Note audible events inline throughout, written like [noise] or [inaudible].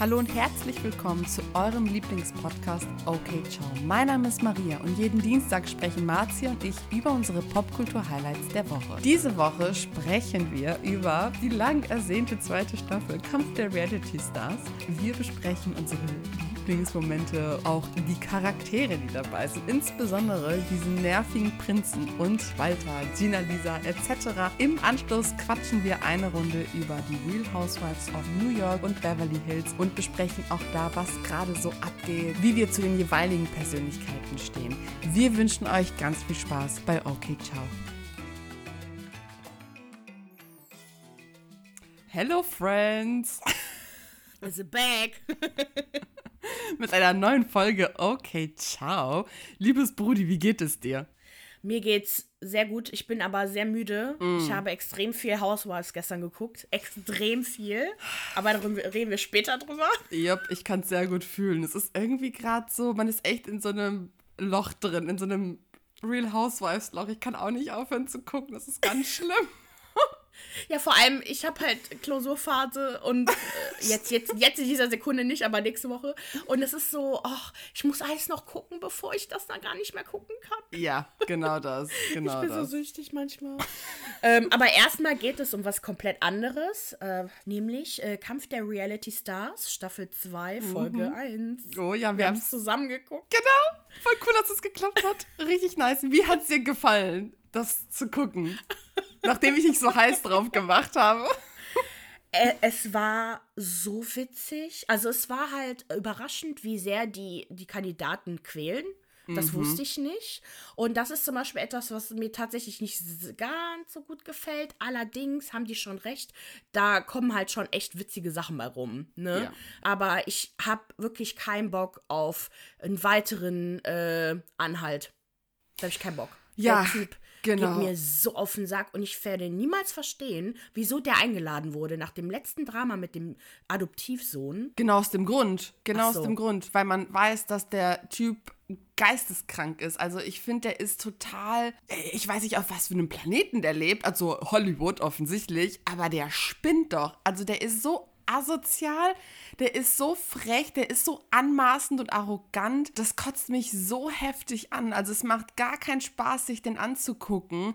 Hallo und herzlich willkommen zu eurem Lieblingspodcast Okay Ciao. Mein Name ist Maria und jeden Dienstag sprechen Marzia und ich über unsere Popkultur-Highlights der Woche. Diese Woche sprechen wir über die lang ersehnte zweite Staffel Kampf der Reality Stars. Wir besprechen unsere Lieblingsmomente, auch die Charaktere, die dabei sind, insbesondere diesen nervigen Prinzen und Walter, Gina Lisa etc. Im Anschluss quatschen wir eine Runde über die Real Housewives of New York und Beverly Hills und besprechen auch da, was gerade so abgeht, wie wir zu den jeweiligen Persönlichkeiten stehen. Wir wünschen euch ganz viel Spaß bei OK Ciao. Hello Friends! Is back? [laughs] [laughs] mit einer neuen Folge Okay, ciao. Liebes Brudi, wie geht es dir? Mir geht's sehr gut. Ich bin aber sehr müde. Mm. Ich habe extrem viel Housewives gestern geguckt. Extrem viel. Aber darüber reden wir später drüber. Jupp, ich kann es sehr gut fühlen. Es ist irgendwie gerade so, man ist echt in so einem Loch drin, in so einem Real Housewives Loch. Ich kann auch nicht aufhören zu gucken. Das ist ganz schlimm. Ja, vor allem, ich habe halt Klausurphase und äh, [laughs] jetzt, jetzt, jetzt in dieser Sekunde nicht, aber nächste Woche. Und es ist so, ach, ich muss alles noch gucken, bevor ich das dann gar nicht mehr gucken kann. Ja, genau das. [laughs] Genau ich bin das. so süchtig manchmal. ähm, aber erstmal geht es um was komplett anderes, äh, nämlich äh, Kampf der Reality Stars, Staffel 2, Folge mhm. 1. Oh ja, wir, wir haben es zusammen geguckt. Genau, voll cool, dass es geklappt hat. Richtig nice. Wie hat es dir gefallen, das zu gucken? [laughs] nachdem ich nicht so heiß drauf gemacht habe. Äh, es war so witzig. Also es war halt überraschend, wie sehr die, die Kandidaten quälen. Das mhm. wusste ich nicht. Und das ist zum Beispiel etwas, was mir tatsächlich nicht ganz so gut gefällt. Allerdings haben die schon recht. Da kommen halt schon echt witzige Sachen bei rum. Ne? Ja. Aber ich habe wirklich keinen Bock auf einen weiteren äh, Anhalt. Da habe ich keinen Bock. Ja. Genau. Geht mir so auf den Sack und ich werde niemals verstehen, wieso der eingeladen wurde nach dem letzten Drama mit dem Adoptivsohn. Genau aus dem Grund. Genau so. aus dem Grund, weil man weiß, dass der Typ geisteskrank ist. Also ich finde, der ist total, ich weiß nicht, auf was für einem Planeten der lebt, also Hollywood offensichtlich, aber der spinnt doch. Also der ist so asozial, der ist so frech, der ist so anmaßend und arrogant. Das kotzt mich so heftig an. Also es macht gar keinen Spaß, sich den anzugucken.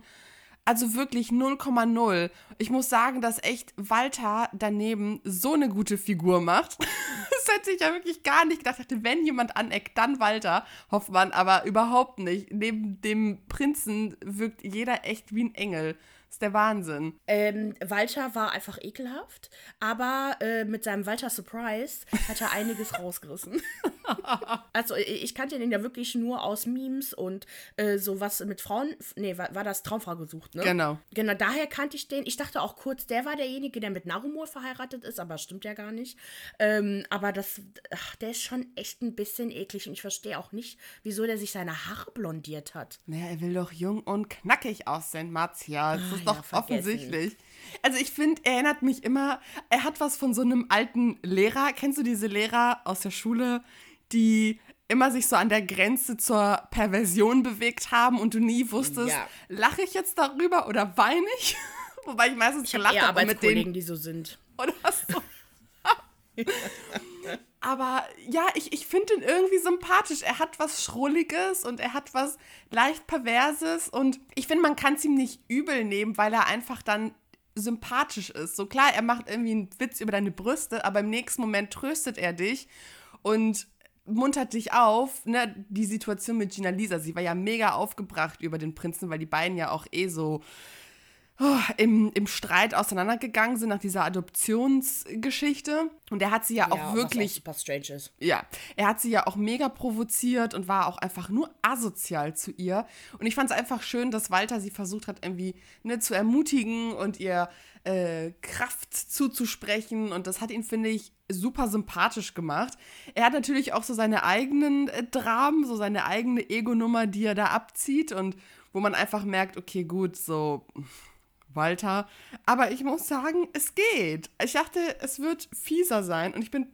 Also wirklich 0,0. Ich muss sagen, dass echt Walter daneben so eine gute Figur macht. [laughs] das hätte ich ja wirklich gar nicht gedacht. Hätte, wenn jemand aneckt, dann Walter Hoffmann, aber überhaupt nicht. Neben dem Prinzen wirkt jeder echt wie ein Engel ist der Wahnsinn. Ähm, Walter war einfach ekelhaft, aber äh, mit seinem Walter Surprise hat er einiges rausgerissen. [laughs] [laughs] also ich kannte den ja wirklich nur aus Memes und äh, sowas mit Frauen. Nee, war, war das Traumfrau gesucht, ne? Genau. Genau, daher kannte ich den. Ich dachte auch kurz, der war derjenige, der mit Narumor verheiratet ist, aber stimmt ja gar nicht. Ähm, aber das, ach, der ist schon echt ein bisschen eklig und ich verstehe auch nicht, wieso der sich seine Haare blondiert hat. Naja, er will doch jung und knackig aussehen, Marzia. Das ist doch ja, offensichtlich. Also ich finde, er erinnert mich immer, er hat was von so einem alten Lehrer. Kennst du diese Lehrer aus der Schule, die immer sich so an der Grenze zur Perversion bewegt haben und du nie wusstest, ja. lache ich jetzt darüber oder weine ich? [laughs] Wobei ich meistens ich gelacht habe mit denen, die so sind. Oder so. Aber ja, ich, ich finde ihn irgendwie sympathisch. Er hat was Schrulliges und er hat was leicht Perverses. Und ich finde, man kann es ihm nicht übel nehmen, weil er einfach dann sympathisch ist. So klar, er macht irgendwie einen Witz über deine Brüste, aber im nächsten Moment tröstet er dich und muntert dich auf. Ne? Die Situation mit Gina Lisa, sie war ja mega aufgebracht über den Prinzen, weil die beiden ja auch eh so im, im Streit auseinandergegangen sind nach dieser Adoptionsgeschichte. Und er hat sie ja, ja auch wirklich. Was auch super strange ist. Ja, er hat sie ja auch mega provoziert und war auch einfach nur asozial zu ihr. Und ich fand es einfach schön, dass Walter sie versucht hat, irgendwie ne, zu ermutigen und ihr äh, Kraft zuzusprechen. Und das hat ihn, finde ich, super sympathisch gemacht. Er hat natürlich auch so seine eigenen äh, Dramen, so seine eigene Ego-Nummer, die er da abzieht und wo man einfach merkt, okay, gut, so Walter. Aber ich muss sagen, es geht. Ich dachte, es wird fieser sein und ich bin,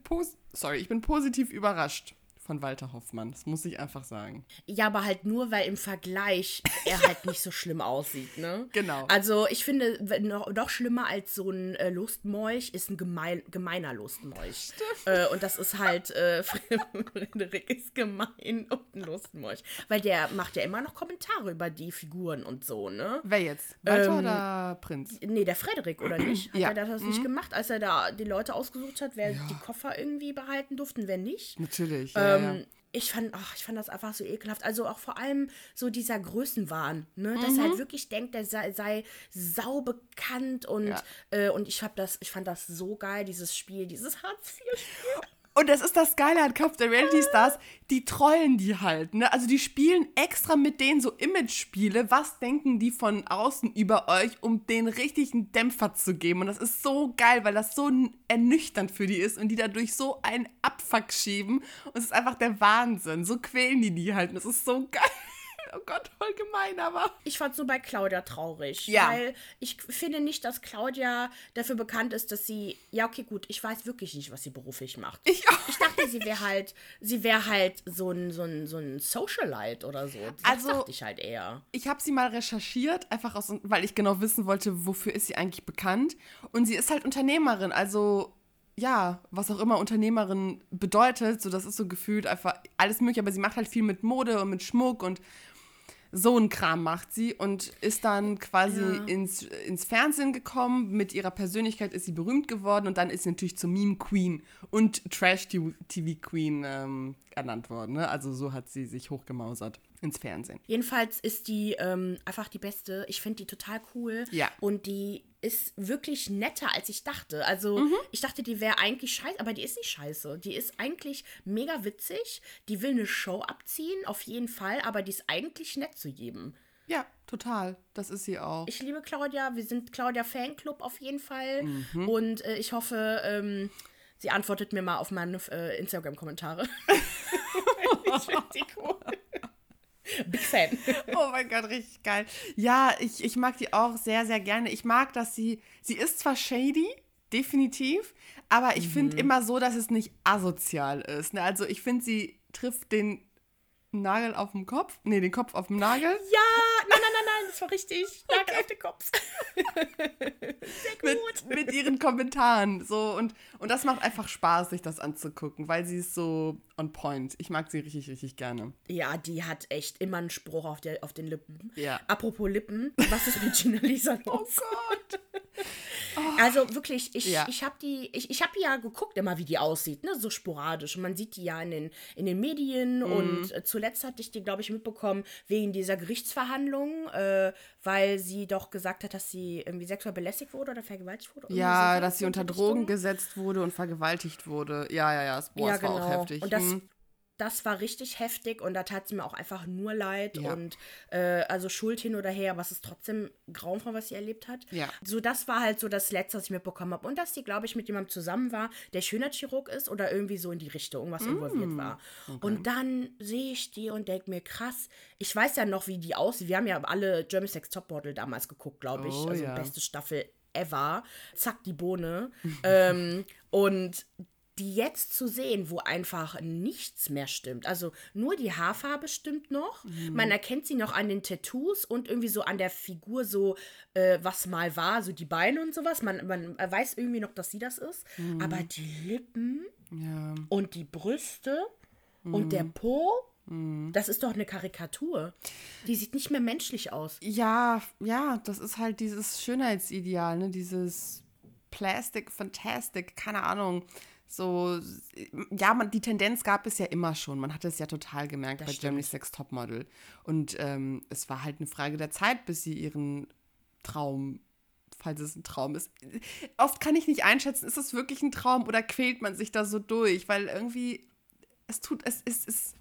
sorry, ich bin positiv überrascht von Walter Hoffmann. Das muss ich einfach sagen. Ja, aber halt nur, weil im Vergleich [laughs] er halt nicht so schlimm aussieht, ne? Genau. Also ich finde, noch, noch schlimmer als so ein äh, Lustmolch ist ein gemein, gemeiner Lustmolch. Äh, und das ist halt, äh, [laughs] Frederik ist gemein und ein Lustmolch. Weil der macht ja immer noch Kommentare über die Figuren und so, ne? Wer jetzt? Walter ähm, oder Prinz? Nee, der Frederik, oder [clears throat] nicht? Hat ja. er das mhm. nicht gemacht, als er da die Leute ausgesucht hat, wer ja. die Koffer irgendwie behalten durften, wer nicht? Natürlich. Ja, ähm, ja. Ich fand, ach, ich fand das einfach so ekelhaft. Also auch vor allem so dieser Größenwahn, ne? Dass mhm. er halt wirklich denkt, er sei, sei sau bekannt und, ja. äh, und ich hab das, ich fand das so geil, dieses Spiel, dieses Hartz-IV-Spiel. Und das ist das Geile an Kampf der Reality Stars, die trollen die halt, ne? Also die spielen extra mit denen so Image-Spiele, was denken die von außen über euch, um den richtigen Dämpfer zu geben. Und das ist so geil, weil das so ernüchternd für die ist und die dadurch so einen Abfuck schieben. Und es ist einfach der Wahnsinn. So quälen die die halt. Und das ist so geil. Oh Gott, voll gemein, aber. Ich fand so bei Claudia traurig. Ja. Weil ich finde nicht, dass Claudia dafür bekannt ist, dass sie. Ja, okay, gut, ich weiß wirklich nicht, was sie beruflich macht. Ich, auch. ich dachte, sie wäre halt, sie wäre halt so ein, so ein, so ein Socialite oder so. Das also, dachte ich halt eher. Ich habe sie mal recherchiert, einfach aus, weil ich genau wissen wollte, wofür ist sie eigentlich bekannt. Und sie ist halt Unternehmerin, also ja, was auch immer Unternehmerin bedeutet, so das ist so gefühlt einfach alles mögliche, aber sie macht halt viel mit Mode und mit Schmuck und so ein Kram macht sie und ist dann quasi ja. ins, ins Fernsehen gekommen. Mit ihrer Persönlichkeit ist sie berühmt geworden und dann ist sie natürlich zur Meme Queen und Trash TV Queen ähm, ernannt worden. Ne? Also so hat sie sich hochgemausert ins Fernsehen. Jedenfalls ist die ähm, einfach die beste. Ich finde die total cool. Ja. Und die ist wirklich netter, als ich dachte. Also, mhm. ich dachte, die wäre eigentlich scheiße, aber die ist nicht scheiße. Die ist eigentlich mega witzig. Die will eine Show abziehen, auf jeden Fall, aber die ist eigentlich nett zu jedem. Ja, total. Das ist sie auch. Ich liebe Claudia. Wir sind Claudia Fanclub auf jeden Fall. Mhm. Und äh, ich hoffe, ähm, sie antwortet mir mal auf meine äh, Instagram-Kommentare. [laughs] ich finde die cool. Big Fan. [laughs] Oh mein Gott, richtig geil. Ja, ich, ich mag die auch sehr, sehr gerne. Ich mag, dass sie, sie ist zwar shady, definitiv, aber ich mhm. finde immer so, dass es nicht asozial ist. Ne? Also ich finde, sie trifft den Nagel auf dem Kopf. Nee, den Kopf auf dem Nagel. Ja, nein, nein, nein, nein, das war richtig. Nagel auf den Kopf. [laughs] Sehr gut. Mit, mit, ihren Kommentaren. So, und, und das macht einfach Spaß, sich das anzugucken, weil sie ist so on point. Ich mag sie richtig, richtig gerne. Ja, die hat echt immer einen Spruch auf, der, auf den Lippen. Ja. Apropos Lippen, was ist mit Gina Lisa los? Oh Gott. [laughs] Also wirklich, ich, ja. ich habe die, ich, ich habe ja geguckt immer, wie die aussieht, ne, so sporadisch. Und man sieht die ja in den, in den Medien mhm. und äh, zuletzt hatte ich die, glaube ich, mitbekommen wegen dieser Gerichtsverhandlung, äh, weil sie doch gesagt hat, dass sie irgendwie sexuell belästigt wurde oder vergewaltigt wurde. Ja, dass sie unter Drogen gesetzt wurde und vergewaltigt wurde. Ja, ja, ja, boah, ja, das genau. war auch genau. heftig. Und das hm das war richtig heftig und da tat es mir auch einfach nur leid ja. und äh, also Schuld hin oder her, aber es ist trotzdem grauenvoll, was sie erlebt hat. Ja. So, das war halt so das Letzte, was ich mitbekommen habe. Und dass sie, glaube ich, mit jemandem zusammen war, der Schönheitschirurg ist oder irgendwie so in die Richtung, was mm. involviert war. Okay. Und dann sehe ich die und denke mir, krass, ich weiß ja noch, wie die aussieht. Wir haben ja alle German Sex Topmodel damals geguckt, glaube ich. Oh, also ja. beste Staffel ever. Zack, die Bohne. [laughs] ähm, und die jetzt zu sehen, wo einfach nichts mehr stimmt. Also nur die Haarfarbe stimmt noch. Mhm. Man erkennt sie noch an den Tattoos und irgendwie so an der Figur, so äh, was mal war, so die Beine und sowas. Man, man weiß irgendwie noch, dass sie das ist. Mhm. Aber die Lippen ja. und die Brüste mhm. und der Po. Mhm. Das ist doch eine Karikatur. Die sieht nicht mehr menschlich aus. Ja, ja, das ist halt dieses Schönheitsideal, ne? Dieses Plastic Fantastic, keine Ahnung so, ja, man, die Tendenz gab es ja immer schon. Man hat es ja total gemerkt das bei stimmt. Germany's Next Topmodel. Und ähm, es war halt eine Frage der Zeit, bis sie ihren Traum, falls es ein Traum ist. Oft kann ich nicht einschätzen, ist es wirklich ein Traum oder quält man sich da so durch? Weil irgendwie, es tut, es ist, es, es,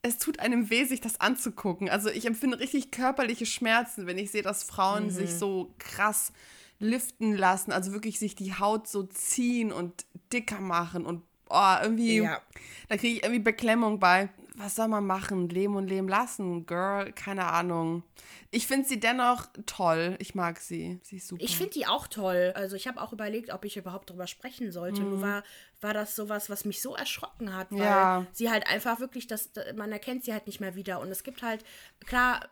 es tut einem weh, sich das anzugucken. Also ich empfinde richtig körperliche Schmerzen, wenn ich sehe, dass Frauen mhm. sich so krass liften lassen, also wirklich sich die Haut so ziehen und dicker machen und oh, irgendwie, ja. da kriege ich irgendwie Beklemmung bei. was soll man machen? Leben und leben lassen, Girl, keine Ahnung. Ich finde sie dennoch toll. Ich mag sie. Sie ist super. Ich finde die auch toll. Also ich habe auch überlegt, ob ich überhaupt darüber sprechen sollte. Mhm. Nur war, war das sowas, was mich so erschrocken hat, weil ja. sie halt einfach wirklich, das, man erkennt sie halt nicht mehr wieder. Und es gibt halt, klar,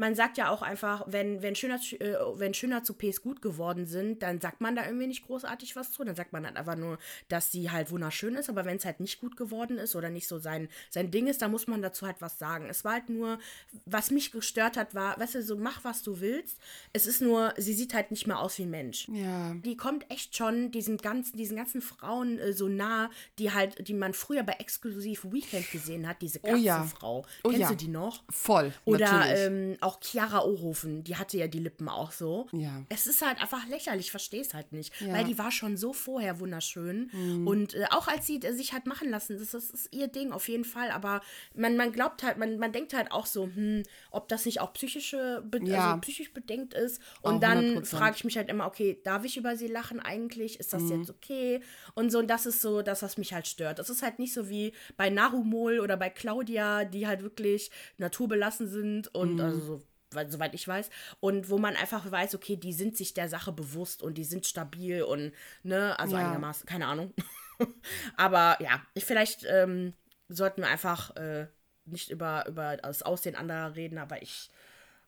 man sagt ja auch einfach, wenn, wenn, Schöner, äh, wenn Schöner zu Ps gut geworden sind, dann sagt man da irgendwie nicht großartig was zu. Dann sagt man halt einfach nur, dass sie halt wunderschön ist. Aber wenn es halt nicht gut geworden ist oder nicht so sein, sein Ding ist, dann muss man dazu halt was sagen. Es war halt nur, was mich gestört hat, war, weißt du, so mach, was du willst. Es ist nur, sie sieht halt nicht mehr aus wie ein Mensch. Ja. Die kommt echt schon diesen ganzen, diesen ganzen Frauen äh, so nah, die halt, die man früher bei Exklusiv Weekend gesehen hat, diese Katzenfrau. Oh ja. Oh Kennst ja. du die noch? Voll. Oder ähm, auch auch Chiara Ohofen, die hatte ja die Lippen auch so. Ja. Es ist halt einfach lächerlich, ich verstehe es halt nicht. Ja. Weil die war schon so vorher wunderschön. Mhm. Und äh, auch als sie äh, sich hat machen lassen, das, das, ist ihr Ding auf jeden Fall. Aber man, man glaubt halt, man, man denkt halt auch so, hm, ob das nicht auch psychische, ja. also psychisch bedenkt ist. Und auch dann frage ich mich halt immer, okay, darf ich über sie lachen eigentlich? Ist das mhm. jetzt okay? Und so, und das ist so das, was mich halt stört. Das ist halt nicht so wie bei Narumol oder bei Claudia, die halt wirklich naturbelassen sind und mhm. also so soweit ich weiß. Und wo man einfach weiß, okay, die sind sich der Sache bewusst und die sind stabil und, ne, also ja. einigermaßen, keine Ahnung. [laughs] Aber ja, ich, vielleicht ähm, sollten wir einfach äh, nicht über, über das Aussehen anderer reden, aber ich.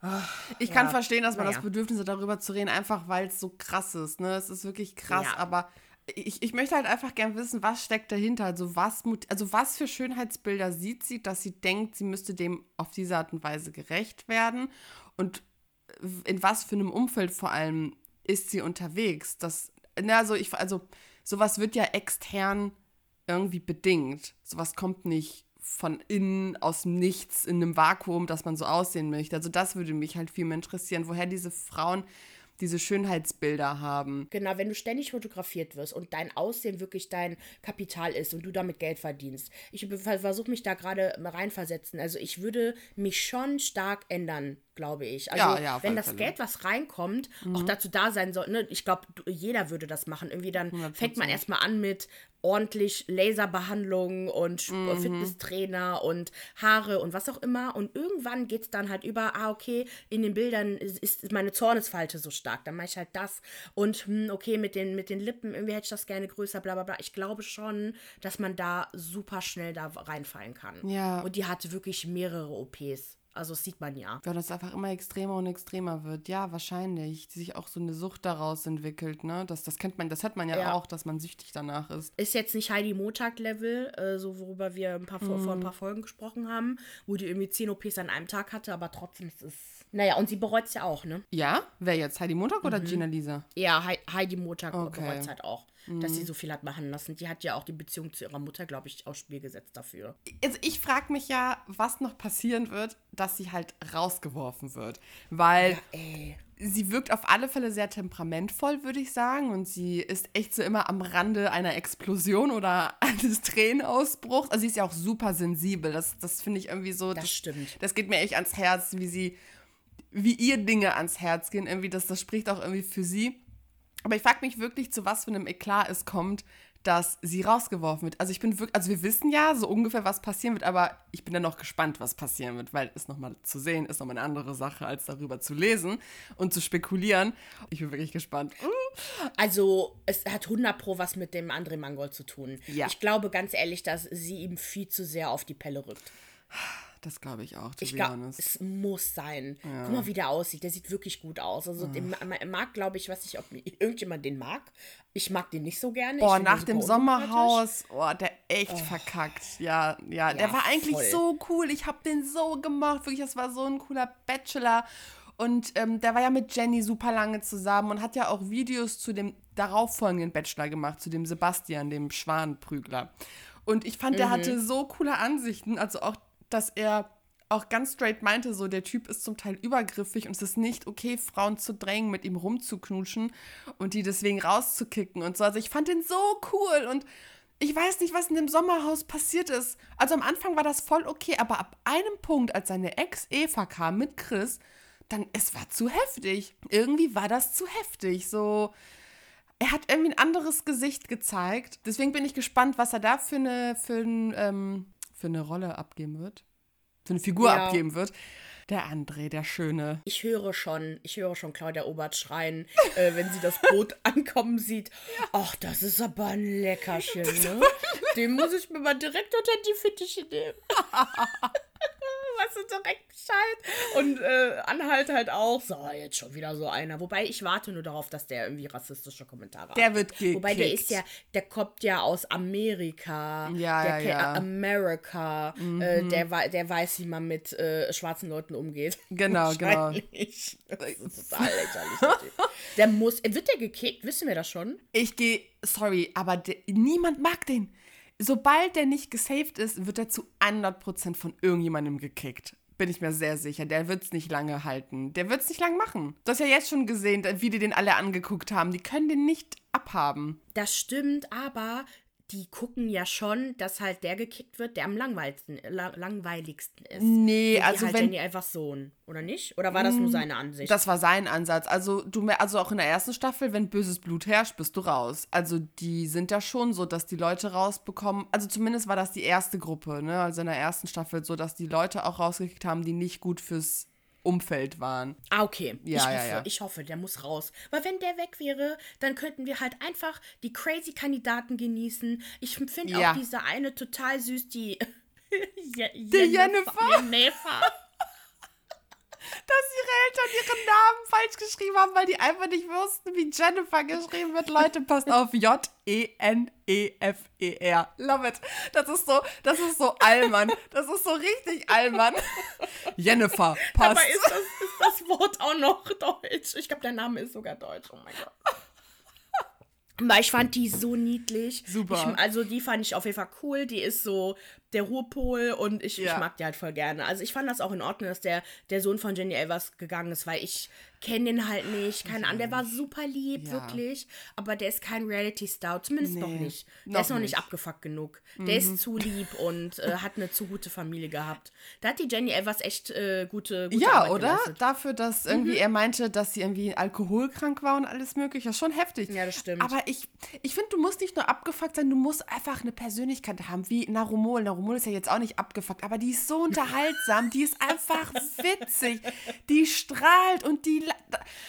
Ach, ich kann verstehen, dass man naja. das Bedürfnis hat, darüber zu reden, einfach weil es so krass ist. Ne? Es ist wirklich krass, ja. aber ich, ich möchte halt einfach gern wissen, was steckt dahinter. Also was, also was für Schönheitsbilder sieht sie, dass sie denkt, sie müsste dem auf diese Art und Weise gerecht werden. Und in was für einem Umfeld vor allem ist sie unterwegs. Das, na, also ich, also sowas wird ja extern irgendwie bedingt. Sowas kommt nicht von innen, aus dem Nichts, in einem Vakuum, dass man so aussehen möchte. Also das würde mich halt viel mehr interessieren, woher diese Frauen diese Schönheitsbilder haben. Genau, wenn du ständig fotografiert wirst und dein Aussehen wirklich dein Kapital ist und du damit Geld verdienst. Ich versuche mich da gerade reinversetzen. Also ich würde mich schon stark ändern glaube ich. Also, ja, ja, wenn das Fälle. Geld, was reinkommt, mhm. auch dazu da sein soll, ne? ich glaube, jeder würde das machen. Irgendwie dann 100%. fängt man erstmal an mit ordentlich Laserbehandlung und mhm. Fitnesstrainer und Haare und was auch immer. Und irgendwann geht es dann halt über, ah, okay, in den Bildern ist, ist meine Zornesfalte so stark. Dann mache ich halt das. Und hm, okay, mit den, mit den Lippen, irgendwie hätte ich das gerne größer, bla bla bla. Ich glaube schon, dass man da super schnell da reinfallen kann. Ja. Und die hatte wirklich mehrere OPs. Also das sieht man ja. Ja, dass es einfach immer extremer und extremer wird. Ja, wahrscheinlich. Die sich auch so eine Sucht daraus entwickelt, ne? Das, das kennt man, das hat man ja, ja. auch, dass man süchtig danach ist. Ist jetzt nicht Heidi Montag-Level, äh, so worüber wir ein paar, mm. vor ein paar Folgen gesprochen haben, wo die irgendwie 10 OPs an einem Tag hatte, aber trotzdem ist es. Naja, und sie bereut es ja auch, ne? Ja? Wer jetzt? Heidi Montag oder mhm. Gina Lisa? Ja, Heidi Montag okay. bereut es halt auch mhm. dass sie mhm. so viel hat machen lassen. Die hat ja auch die Beziehung zu ihrer Mutter, glaube ich, aufs Spiel gesetzt dafür. Also ich frage mich ja, was noch passieren wird, dass sie halt rausgeworfen wird. Weil ja, sie wirkt auf alle Fälle sehr temperamentvoll, würde ich sagen. Und sie ist echt so immer am Rande einer Explosion oder [laughs] eines Tränenausbruchs. Also sie ist ja auch super sensibel. Das, das finde ich irgendwie so. Das, das stimmt. Das geht mir echt ans Herz, wie sie wie ihr Dinge ans Herz gehen. Irgendwie, das, das spricht auch irgendwie für sie. Aber ich frage mich wirklich, zu was für einem Eklat es kommt, dass sie rausgeworfen wird. Also ich bin wirklich, also wir wissen ja so ungefähr, was passieren wird, aber ich bin dann noch gespannt, was passieren wird, weil es nochmal zu sehen ist nochmal eine andere Sache, als darüber zu lesen und zu spekulieren. Ich bin wirklich gespannt. Also es hat 100 pro was mit dem André Mangold zu tun. Ja. Ich glaube ganz ehrlich, dass sie ihm viel zu sehr auf die Pelle rückt. Das glaube ich auch. Ich glaube, es muss sein. Ja. Guck mal, wie der aussieht. Der sieht wirklich gut aus. Also, den mag, glaube ich, weiß nicht, ob irgendjemand den mag. Ich mag den nicht so gerne. Boah, nach dem Sommerhaus, oh, der echt oh. verkackt. Ja, ja, ja, der war eigentlich voll. so cool. Ich habe den so gemacht. Wirklich, das war so ein cooler Bachelor. Und ähm, der war ja mit Jenny super lange zusammen und hat ja auch Videos zu dem darauffolgenden Bachelor gemacht, zu dem Sebastian, dem Schwanenprügler. Und ich fand, der mhm. hatte so coole Ansichten, also auch dass er auch ganz straight meinte, so der Typ ist zum Teil übergriffig und es ist nicht okay, Frauen zu drängen, mit ihm rumzuknutschen und die deswegen rauszukicken und so. Also ich fand den so cool und ich weiß nicht, was in dem Sommerhaus passiert ist. Also am Anfang war das voll okay, aber ab einem Punkt, als seine Ex Eva kam mit Chris, dann es war zu heftig. Irgendwie war das zu heftig. So, er hat irgendwie ein anderes Gesicht gezeigt. Deswegen bin ich gespannt, was er da für eine für ein ähm, für eine Rolle abgeben wird. Für eine Figur Ja. abgeben wird. Der André, der Schöne. Ich höre schon, ich höre schon Claudia Obert schreien, [laughs] äh, wenn sie das Boot [laughs] ankommen sieht. Ach, das ist aber ein Leckerchen, ne? Den muss ich mir mal direkt unter die Fittiche nehmen. [laughs] weißt du, direkt Bescheid. Und äh, Anhalt halt auch. So, jetzt schon wieder so einer. Wobei ich warte nur darauf, dass der irgendwie rassistische Kommentare Der wird gekickt. Wobei der ist ja, der kommt ja aus Amerika. Ja, der ja, ja. America. Äh, der, wei- der weiß, wie man mit äh, schwarzen Leuten umgeht. [laughs] Genau, [laughs] genau. Das ist total lächerlich. der. Der muss, wird der gekickt? Wissen wir das schon? Ich gehe, sorry, aber der, niemand mag den. Sobald der nicht gesaved ist, wird er zu 100% von irgendjemandem gekickt. Bin ich mir sehr sicher. Der wird es nicht lange halten. Der wird es nicht lang machen. Du hast ja jetzt schon gesehen, wie die den alle angeguckt haben. Die können den nicht abhaben. Das stimmt, aber die gucken ja schon, dass halt der gekickt wird, der am langweiligsten, la langweiligsten ist. Nee, Wie also halt wenn. Jenny einfach Sohn, oder nicht? Oder war das nur seine Ansicht? Das war sein Ansatz. Also du also auch in der ersten Staffel, wenn böses Blut herrscht, bist du raus. Also die sind ja schon so, dass die Leute rausbekommen. Also zumindest war das die erste Gruppe, ne? Also in der ersten Staffel so, dass die Leute auch rausgekriegt haben, die nicht gut fürs Umfeld waren. Ah, okay. Ja, ich, ja, hoffe, ja. ich hoffe, der muss raus. Weil wenn der weg wäre, dann könnten wir halt einfach die crazy Kandidaten genießen. Ich finde Ja. auch diese eine total süß, die. [laughs] Je Die Jennifer. Jennifer. Dass ihre Eltern ihren Namen falsch geschrieben haben, weil die einfach nicht wussten, wie Jennifer geschrieben wird. Leute, passt auf. E J-E-N-E-F-E-R. Love it. Das ist so, das ist so Allmann. Das ist so richtig Allmann. Jennifer, passt. Aber ist das, ist das Wort auch noch deutsch? Ich glaube, der Name ist sogar deutsch. Oh mein Gott. Weil ich fand die so niedlich. Super. Ich, also die fand ich auf jeden Fall cool. Die ist so der Ruhepol und ich, Ja. ich mag die halt voll gerne. Also ich fand das auch in Ordnung, dass der, der Sohn von Jenny Elvers gegangen ist, weil ich kenne den halt nicht. Keine Ahnung, der war super lieb, Ja. wirklich. Aber der ist kein Reality-Star. Zumindest noch Nee, nicht. Der noch ist noch nicht nicht. Mhm. abgefuckt genug. Der ist zu lieb und äh, hat eine zu gute Familie gehabt. Da hat die Jenny Elvers echt äh, gute, gute Ja, Arbeit oder? geleistet. Dafür, dass irgendwie er meinte, dass sie irgendwie alkoholkrank war und alles mögliche. Das ist schon heftig. Ja, das stimmt. Aber ich, ich finde, du musst nicht nur abgefuckt sein, du musst einfach eine Persönlichkeit haben, wie Narumol. Narumol ist ja jetzt auch nicht abgefuckt, aber die ist so unterhaltsam, die ist einfach witzig. Die strahlt und die.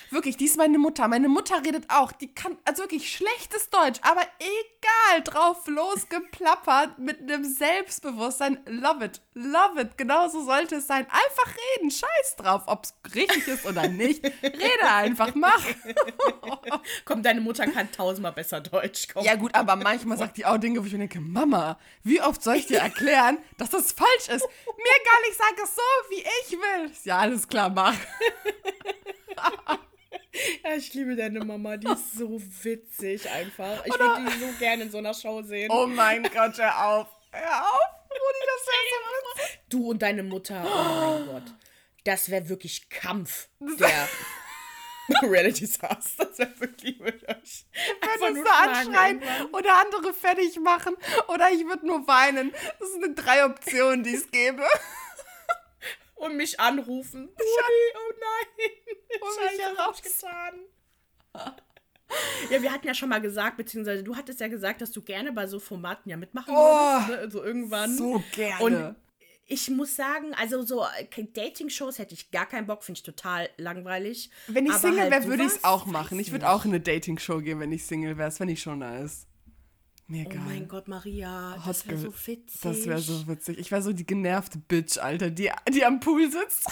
Wirklich, die ist meine Mutter. Meine Mutter redet auch. Die kann, also wirklich schlechtes Deutsch, aber egal, drauf losgeplappert mit einem Selbstbewusstsein. Love it, love it. Genauso sollte es sein. Einfach reden, scheiß drauf, ob es richtig ist oder nicht. Rede einfach, mach. [laughs] Komm, deine Mutter kann tausendmal besser Deutsch. Komm. Ja gut, aber manchmal sagt die auch Dinge, wo ich mir denke, Mama, wie oft soll ich dir erklären, [laughs] dass das falsch ist? Mir egal, ich sage es so, wie ich will. Ja, alles klar, mach. Ja, ich liebe deine Mama, die ist so witzig einfach. Ich würde die so gerne in so einer Show sehen. Oh mein Gott, hör auf. Hör auf, Rudi, das wäre so witzig. Du und deine Mutter, oh mein Gott. Das wäre wirklich Kampf der [laughs] [laughs] Reality Stars. Das wäre wirklich mit euch. Einfach nur schlagen anschreien irgendwann. oder andere fertig machen oder ich würde nur weinen. Das sind drei Optionen, die es gäbe. [laughs] Und mich anrufen. Rudi, oh nein. [laughs] Mich Scheiße, hier was hab raus. ich getan? Ja, wir hatten ja schon mal gesagt, beziehungsweise du hattest ja gesagt, dass du gerne bei so Formaten ja mitmachen Oh, würdest, ne? Also irgendwann. So gerne. Und ich muss sagen, also so äh, Dating-Shows hätte ich gar keinen Bock, finde ich total langweilig. wenn ich Aber Single halt wäre, würde ich es auch machen. Ich würde auch in eine Dating-Show gehen, wenn ich Single wäre. Das fände ich schon nice. Mir Oh egal. mein Gott, Maria, das wäre so witzig. Das wäre so witzig. Ich wäre so die genervte Bitch, Alter, die, die am Pool sitzt. [laughs]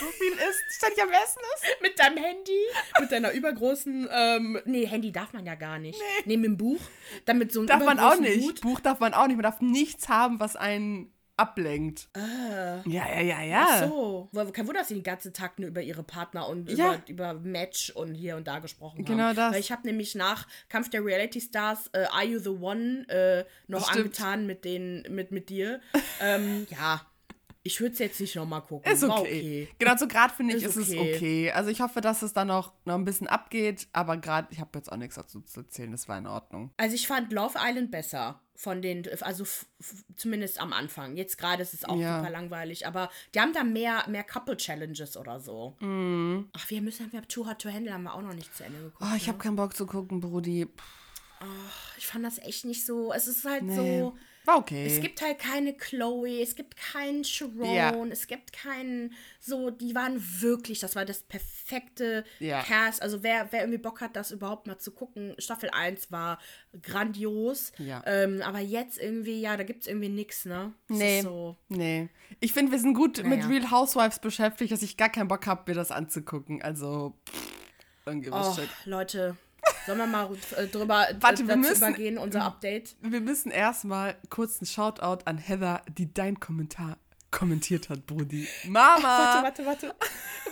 so viel isst, ständig am Essen ist. Mit deinem Handy, mit deiner übergroßen, ähm, nee, Handy darf man ja gar nicht. Nee, mit dem Buch, dann mit so einem Darf man auch nicht. Hut. Buch darf man auch nicht. Man darf nichts haben, was einen ablenkt. Ja, ja, ja, ja. Ah. So, kein Wunder, dass sie den ganzen Tag nur über ihre Partner und Ja. über, über Match und hier und da gesprochen Genau haben. das. Weil ich habe nämlich nach Kampf der Reality Stars äh, Are You the One äh, noch angetan mit den mit mit dir. ähm, ja, ich würde es jetzt nicht nochmal gucken. Ist War okay. Genau, so gerade finde ich, Ist ist, es okay. okay. Also ich hoffe, dass es dann noch, noch ein bisschen abgeht, aber gerade, ich habe jetzt auch nichts dazu zu erzählen, das war in Ordnung. Also ich fand Love Island besser von den, also zumindest am Anfang. Jetzt gerade ist es auch Ja. super langweilig, aber die haben da mehr, mehr Couple-Challenges oder so. Mhm. Ach, wir müssen, wir haben Too Hot to Handle haben wir auch noch nicht zu Ende geguckt. Oh, ich habe keinen Bock zu gucken, Brudi. Pff, Ich fand das echt nicht so, es ist halt Nee. so, War okay. Es gibt halt keine Chloe, es gibt keinen Sharon, Ja. es gibt keinen, so, die waren wirklich, das war das perfekte Ja. Cast. Also wer, wer irgendwie Bock hat, das überhaupt mal zu gucken, Staffel 1 war grandios. Ja. Ähm, aber jetzt irgendwie, ja, da gibt es irgendwie nichts, ne? Das Nee. So, Nee. Ich finde, wir sind gut mit Naja. Real Housewives beschäftigt, dass ich gar keinen Bock habe, mir das anzugucken. Also, pff, oh. Leute, sollen wir mal äh, drüber Warte, äh, wir dazu müssen- übergehen, unser Update? Wir müssen erstmal kurz einen Shoutout an Heather, die dein Kommentar kommentiert hat, Brudi. Mama! Warte, warte, warte.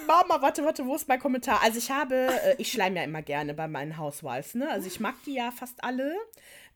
Mama, warte, warte, wo ist mein Kommentar? Also ich habe, äh, ich schleim ja immer gerne bei meinen Housewives, ne? Also ich mag die ja fast alle.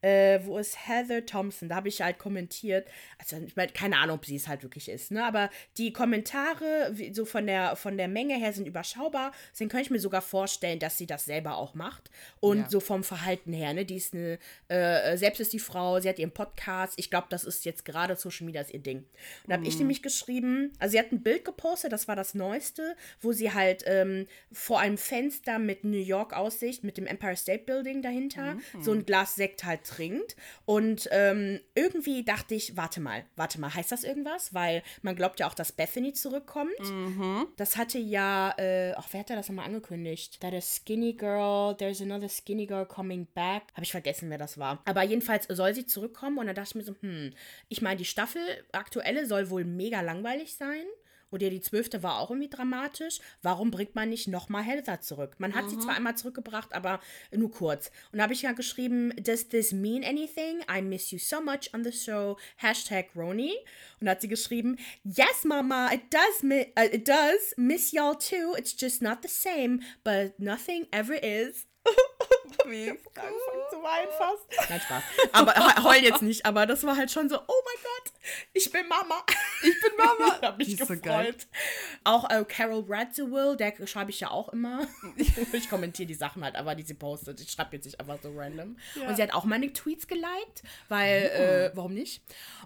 Äh, wo ist Heather Thompson? Da habe ich halt kommentiert. Also ich meine, keine Ahnung, ob sie es halt wirklich ist, ne? Aber die Kommentare, wie, so von der, von der Menge her, sind überschaubar. Deswegen kann ich mir sogar vorstellen, dass sie das selber auch macht. Und Ja. so vom Verhalten her, ne? Die ist eine, äh, selbst ist die Frau, sie hat ihren Podcast. Ich glaube, das ist jetzt gerade Social Media ist ihr Ding. Und da habe ich nämlich geschrieben, also sie hat ein Bild gepostet, das war das Neueste, wo sie halt ähm, vor einem Fenster mit New York Aussicht, mit dem Empire State Building dahinter, so ein Glas Sekt halt trinkt. Und ähm, irgendwie dachte ich, warte mal, warte mal, heißt das irgendwas? Weil man glaubt ja auch, dass Bethany zurückkommt. Das hatte ja, äh, ach, wer hat das nochmal angekündigt? That a skinny girl, there's another skinny girl coming back. Habe ich vergessen, wer das war. Aber jedenfalls soll sie zurückkommen und dann dachte ich mir so, hm, ich meine, die Staffel aktuelle soll wohl mega langweilig sein. Oder die zwölfte war auch irgendwie dramatisch. Warum bringt man nicht nochmal Heather zurück? Man hat sie zwar einmal zurückgebracht, aber nur kurz. Und da habe ich ja geschrieben, does this mean anything? I miss you so much on the show. Hashtag Roni. Und da hat sie geschrieben, yes, Mama, it does, mi uh, it does. Miss y'all too. It's just not the same, but nothing ever is. [laughs] Wie Angefangen zu weinen fast. Nein, Spaß. Aber he- heul jetzt nicht, aber das war halt schon so, oh mein Gott, ich bin Mama. Ich bin Mama. Ich [laughs] hab mich ist so gefreut. geil. Auch äh, Carol Radziwill, der schreibe ich ja auch immer. [laughs] ich kommentiere die Sachen halt aber, die sie postet. Ich schreibe jetzt nicht einfach so random. Und sie hat auch meine Tweets geliked, weil, äh, warum nicht?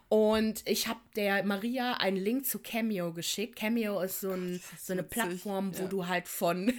Und ich habe der Maria einen Link zu Cameo geschickt. Cameo ist so, ein, so eine witzig, Plattform, wo ja. du halt von,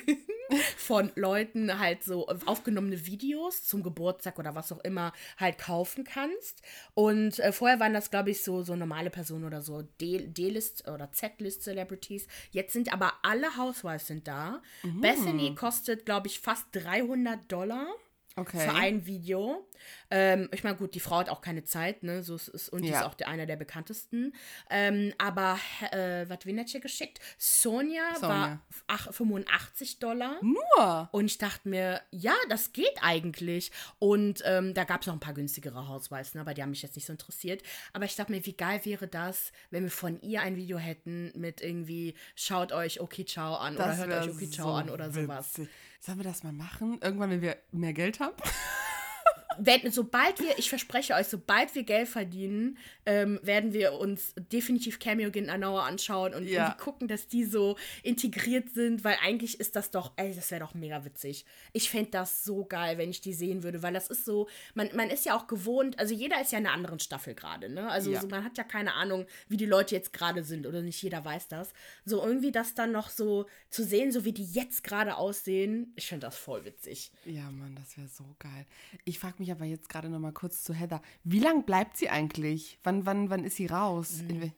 von Leuten halt so aufgenommene Videos zum Geburtstag oder was auch immer halt kaufen kannst. Und äh, vorher waren das, glaube ich, so, so normale Personen oder so D-List oder Z-List Celebrities. Jetzt sind aber alle Housewives sind da. Mhm. Bethany kostet, glaube ich, fast 300 Dollar. Okay. Für ein Video. Ähm, ich meine, gut, die Frau hat auch keine Zeit, ne? So ist, ist, und die Ja. ist auch der, einer der bekanntesten. Ähm, aber, äh, was wen hat sie geschickt? Sonja, war Sonja. ach, 85 Dollar. Nur. Und ich dachte mir, ja, das geht eigentlich. Und ähm, da gab es noch ein paar günstigere Housewives, ne? aber die haben mich jetzt nicht so interessiert. Aber ich dachte mir, wie geil wäre das, wenn wir von ihr ein Video hätten mit irgendwie, schaut euch Okay Ciao an oder hört euch Okay Ciao an oder sowas. witzig. Sollen wir das mal machen? Irgendwann, wenn wir mehr Geld haben? [laughs] wenn, sobald wir, ich verspreche euch, sobald wir Geld verdienen, ähm, werden wir uns definitiv Cameo genauer anschauen und Ja. irgendwie gucken, dass die so integriert sind, weil eigentlich ist das doch, ey, das wäre doch mega witzig. Ich fände das so geil, wenn ich die sehen würde, weil das ist so, man, man ist ja auch gewohnt, also jeder ist ja in einer anderen Staffel gerade, ne? Also Ja. so, man hat ja keine Ahnung, wie die Leute jetzt gerade sind oder nicht jeder weiß das. So irgendwie das dann noch so zu sehen, so wie die jetzt gerade aussehen, ich finde das voll witzig. Ja, Mann, das wäre so geil. Ich frage mich aber jetzt gerade noch mal kurz zu Heather. Wie lang bleibt sie eigentlich? Wann, wann, wann ist sie raus? Mhm.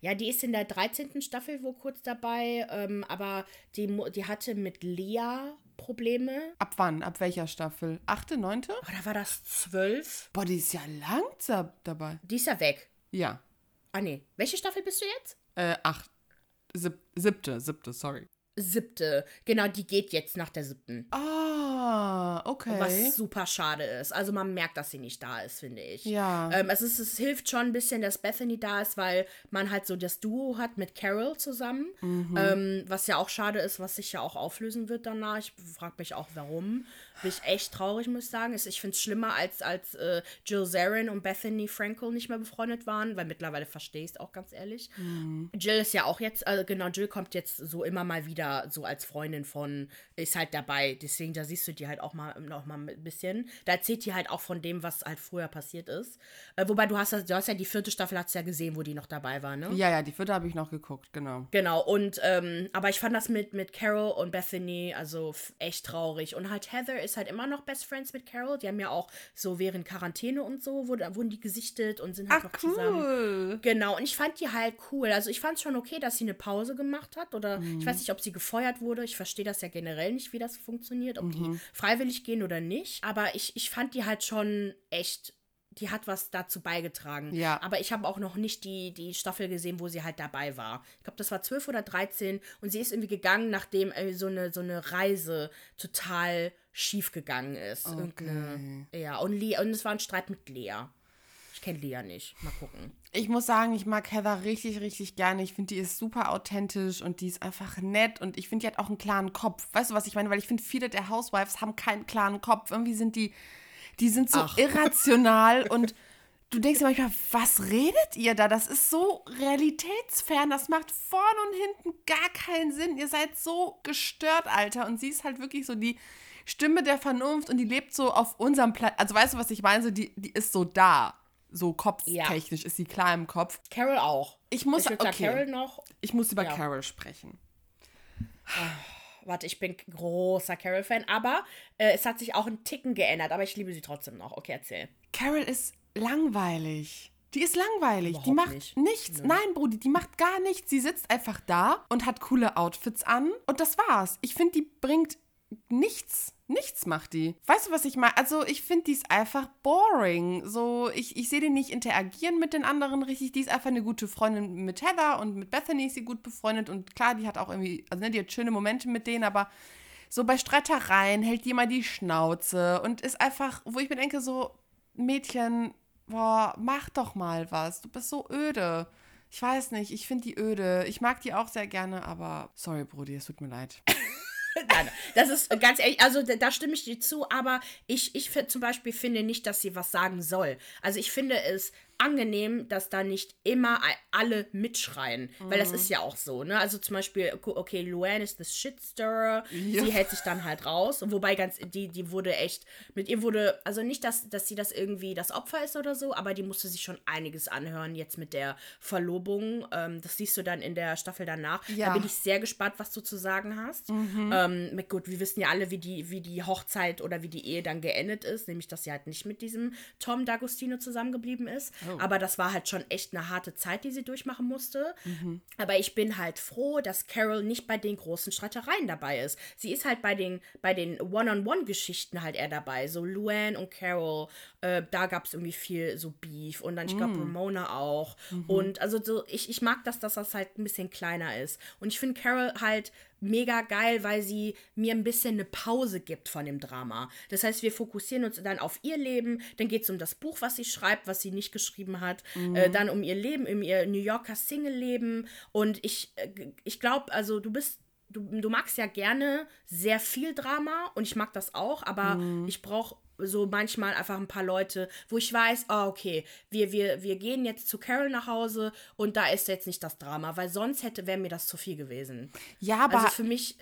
Ja, die ist in der 13. Staffel wo kurz dabei, ähm, aber die, die hatte mit Lea Probleme. Ab wann? Ab welcher Staffel? Achte, neunte? Oder war das 12? Boah, die ist ja langsam dabei. Die ist ja weg. Ja. Ah, nee. Welche Staffel bist du jetzt? Äh, acht. Sieb, siebte, siebte, sorry. Siebte. Genau, die geht jetzt nach der siebten. Ah, okay. Was super schade ist. Also man merkt, dass sie nicht da ist, finde ich. Ja. Ähm, es, ist, es hilft schon ein bisschen, dass Bethany da ist, weil man halt so das Duo hat mit Carol zusammen. Mhm. Ähm, was ja auch schade ist, was sich ja auch auflösen wird danach. Ich frage mich auch, warum. Bin ich echt traurig, muss ich sagen. Ich finde es schlimmer, als, als äh, Jill Zarin und Bethany Frankel nicht mehr befreundet waren, weil mittlerweile verstehe ich es auch ganz ehrlich. Jill ist ja auch jetzt, also genau, Jill kommt jetzt so immer mal wieder so als Freundin von, ist halt dabei. Deswegen, da siehst du die halt auch mal noch mal ein bisschen. Da erzählt die halt auch von dem, was halt früher passiert ist. Äh, wobei du hast, du hast ja die vierte Staffel, hast ja gesehen, wo die noch dabei war, ne? Ja, ja, die vierte habe ich noch geguckt, genau. Genau, und, ähm, aber ich fand das mit, mit Carol und Bethany, also echt traurig. Und halt Heather ist halt immer noch Best Friends mit Carol. Die haben ja auch so während Quarantäne und so, wurde, wurden die gesichtet und sind halt Ach, noch cool. zusammen. Genau, und ich fand die halt cool. Also ich fand es schon okay, dass sie eine Pause gemacht hat. Oder mhm. ich weiß nicht, ob sie gefeuert wurde. Ich verstehe das ja generell nicht, wie das funktioniert, ob mhm. die freiwillig gehen oder nicht. Aber ich, ich fand die halt schon echt die hat was dazu beigetragen. Ja. Aber ich habe auch noch nicht die, die Staffel gesehen, wo sie halt dabei war. Ich glaube, das war 12 oder 13 und sie ist irgendwie gegangen, nachdem äh, so, eine, so eine Reise total schief gegangen ist. Okay. Ja, und, Le und es war ein Streit mit Lea. Ich kenne Lea nicht. Mal gucken. Ich muss sagen, ich mag Heather richtig, richtig gerne. Ich finde, die ist super authentisch und die ist einfach nett und ich finde, die hat auch einen klaren Kopf. Weißt du, was ich meine? Weil ich finde, viele der Housewives haben keinen klaren Kopf. Irgendwie sind die, die sind so Ach. irrational [laughs] und du denkst dir manchmal, was redet ihr da? Das ist so realitätsfern. Das macht vorne und hinten gar keinen Sinn. Ihr seid so gestört, Alter. Und sie ist halt wirklich so die Stimme der Vernunft und die lebt so auf unserem Plan. Also weißt du, was ich meine? So, die, die ist so da so kopftechnisch ja. ist sie klar im Kopf. Carol auch. Ich muss ich okay. Carol noch. Ich muss über ja. Carol sprechen. Oh, warte, ich bin großer Carol-Fan, aber äh, es hat sich auch ein Ticken geändert, aber ich liebe sie trotzdem noch. Okay, erzähl. Carol ist langweilig. Die ist langweilig. Überhaupt die macht nicht. nichts. Nö. Nein, Brudi, die macht gar nichts. Sie sitzt einfach da und hat coole Outfits an und das war's. Ich finde, die bringt nichts. Nichts macht die. Weißt du, was ich meine? Also, ich finde, die einfach boring. So, ich, ich sehe die nicht interagieren mit den anderen richtig. Die ist einfach eine gute Freundin mit Heather und mit Bethany ist sie gut befreundet. Und klar, die hat auch irgendwie, also ne, die hat schöne Momente mit denen, aber so bei Streitereien hält die mal die Schnauze und ist einfach, wo ich mir denke, so, Mädchen, boah, mach doch mal was. Du bist so öde. Ich weiß nicht, ich finde die öde. Ich mag die auch sehr gerne, aber sorry, Brudi, es tut mir leid. [laughs] [laughs] Nein, das ist ganz ehrlich, also da stimme ich dir zu, aber ich, ich zum Beispiel finde nicht, dass sie was sagen soll. Also ich finde es angenehm, dass da nicht immer alle mitschreien. Mhm. Weil das mhm. ist ja auch so, ne? Also zum Beispiel, okay, Luann ist das Shitstirrer, ja. sie hält sich dann halt raus. Wobei ganz, die, die wurde echt, mit ihr wurde, also nicht, dass, dass sie das irgendwie das Opfer ist oder so, aber die musste sich schon einiges anhören jetzt mit der Verlobung. Ähm, das siehst du dann in der Staffel danach. Ja. Da bin ich sehr gespannt, was du zu sagen hast. Mhm. Ähm, gut, wir wissen ja alle, wie die, wie die Hochzeit oder wie die Ehe dann geendet ist, nämlich, dass sie halt nicht mit diesem Tom D'Agostino zusammengeblieben ist. Oh. Aber das war halt schon echt eine harte Zeit, die sie durchmachen musste. Mhm. Aber ich bin halt froh, dass Carol nicht bei den großen Streitereien dabei ist. Sie ist halt bei den, bei den One-on-One-Geschichten halt eher dabei. So Luann und Carol, äh, da gab es irgendwie viel so Beef. Und dann, ich glaube, mhm. Ramona auch. Mhm. Und also so, ich, ich mag das, dass das halt ein bisschen kleiner ist. Und ich finde Carol halt mega geil, weil sie mir ein bisschen eine Pause gibt von dem Drama. Das heißt, wir fokussieren uns dann auf ihr Leben, dann geht es um das Buch, was sie schreibt, was sie nicht geschrieben hat, mhm. äh, dann um ihr Leben, um ihr New Yorker Single-Leben. Und ich, äh, ich glaube, also du bist Du, du, magst ja gerne sehr viel Drama und ich mag das auch, aber mhm. ich brauche so manchmal einfach ein paar Leute, wo ich weiß, oh, okay, wir, wir, wir gehen jetzt zu Carol nach Hause und da ist jetzt nicht das Drama, weil sonst hätte, wäre mir das zu viel gewesen. Ja, aber also für mich,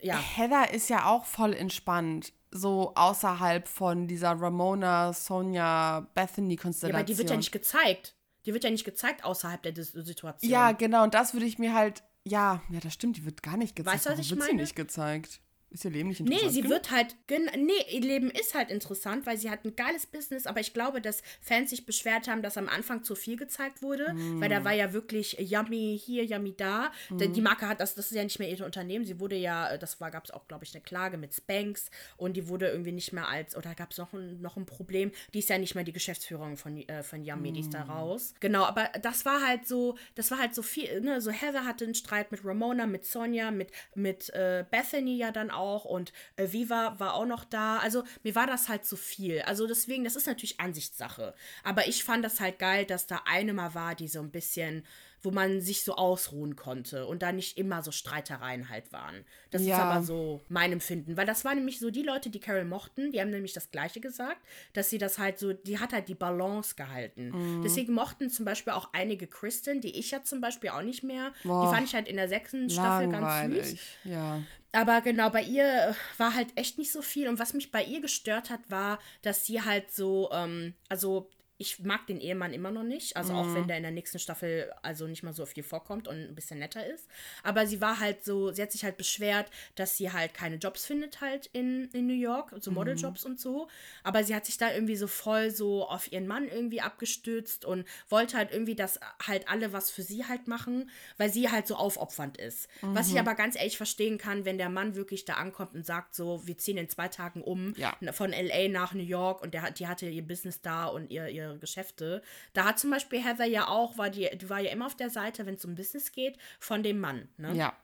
äh, ja. Heather ist ja auch voll entspannt, so außerhalb von dieser Ramona, Sonja, Bethany-Konstellation. Ja, aber die wird ja nicht gezeigt. Die wird ja nicht gezeigt außerhalb der Situation. Ja, genau, und das würde ich mir halt, ja, ja, das stimmt, die wird gar nicht gezeigt. Weißt du, was ich wird meine? sie nicht gezeigt. Ist ihr Leben nicht interessant? Nee, sie genug? wird halt. Nee, ihr Leben ist halt interessant, weil sie hat ein geiles Business, aber ich glaube, dass Fans sich beschwert haben, dass am Anfang zu viel gezeigt wurde, mm. weil da war ja wirklich Yummy hier, Yummy da. Mm. Die Marke hat das, das ist ja nicht mehr ihr Unternehmen. Sie wurde ja, das war, gab es auch, glaube ich, eine Klage mit Spanx und die wurde irgendwie nicht mehr als, oder gab es noch ein, noch ein Problem, die ist ja nicht mehr die Geschäftsführung von, äh, von Yummy, mm. die ist da mm. raus. Genau, aber das war halt so, das war halt so viel, ne, so Heather hatte einen Streit mit Ramona, mit Sonja, mit, mit äh, Bethany ja dann auch auch und äh, Viva war auch noch da. Also mir war das halt zu viel. Also deswegen, das ist natürlich Ansichtssache. Aber ich fand das halt geil, dass da eine mal war, die so ein bisschen wo man sich so ausruhen konnte und da nicht immer so Streitereien halt waren. Das ja. ist aber so mein Empfinden, weil das waren nämlich so die Leute, die Carol mochten, die haben nämlich das Gleiche gesagt, dass sie das halt so, die hat halt die Balance gehalten. Mhm. Deswegen mochten zum Beispiel auch einige Kristen, die ich ja zum Beispiel auch nicht mehr, Boah. die fand ich halt in der sechsten Staffel ganz süß. Ja. Aber genau, bei ihr war halt echt nicht so viel. Und was mich bei ihr gestört hat, war, dass sie halt so, ähm, also ich mag den Ehemann immer noch nicht. Also auch wenn mhm. der in der nächsten Staffel also nicht mal so viel vorkommt und ein bisschen netter ist. Aber sie war halt so, sie hat sich halt beschwert, dass sie halt keine Jobs findet halt in, in New York, so Modeljobs mhm. und so. Aber sie hat sich da irgendwie so voll so auf ihren Mann irgendwie abgestützt und wollte halt irgendwie, dass halt alle was für sie halt machen, weil sie halt so aufopfernd ist. Mhm. Was ich mhm. aber ganz ehrlich verstehen kann, wenn der Mann wirklich da ankommt und sagt so, wir ziehen in zwei Tagen um ja. von LA nach New York und der, die hatte ihr Business da und ihr, ihr Geschäfte. Da hat zum Beispiel Heather ja auch, war die, die war ja immer auf der Seite, wenn es um Business geht, von dem Mann. Ne? Ja.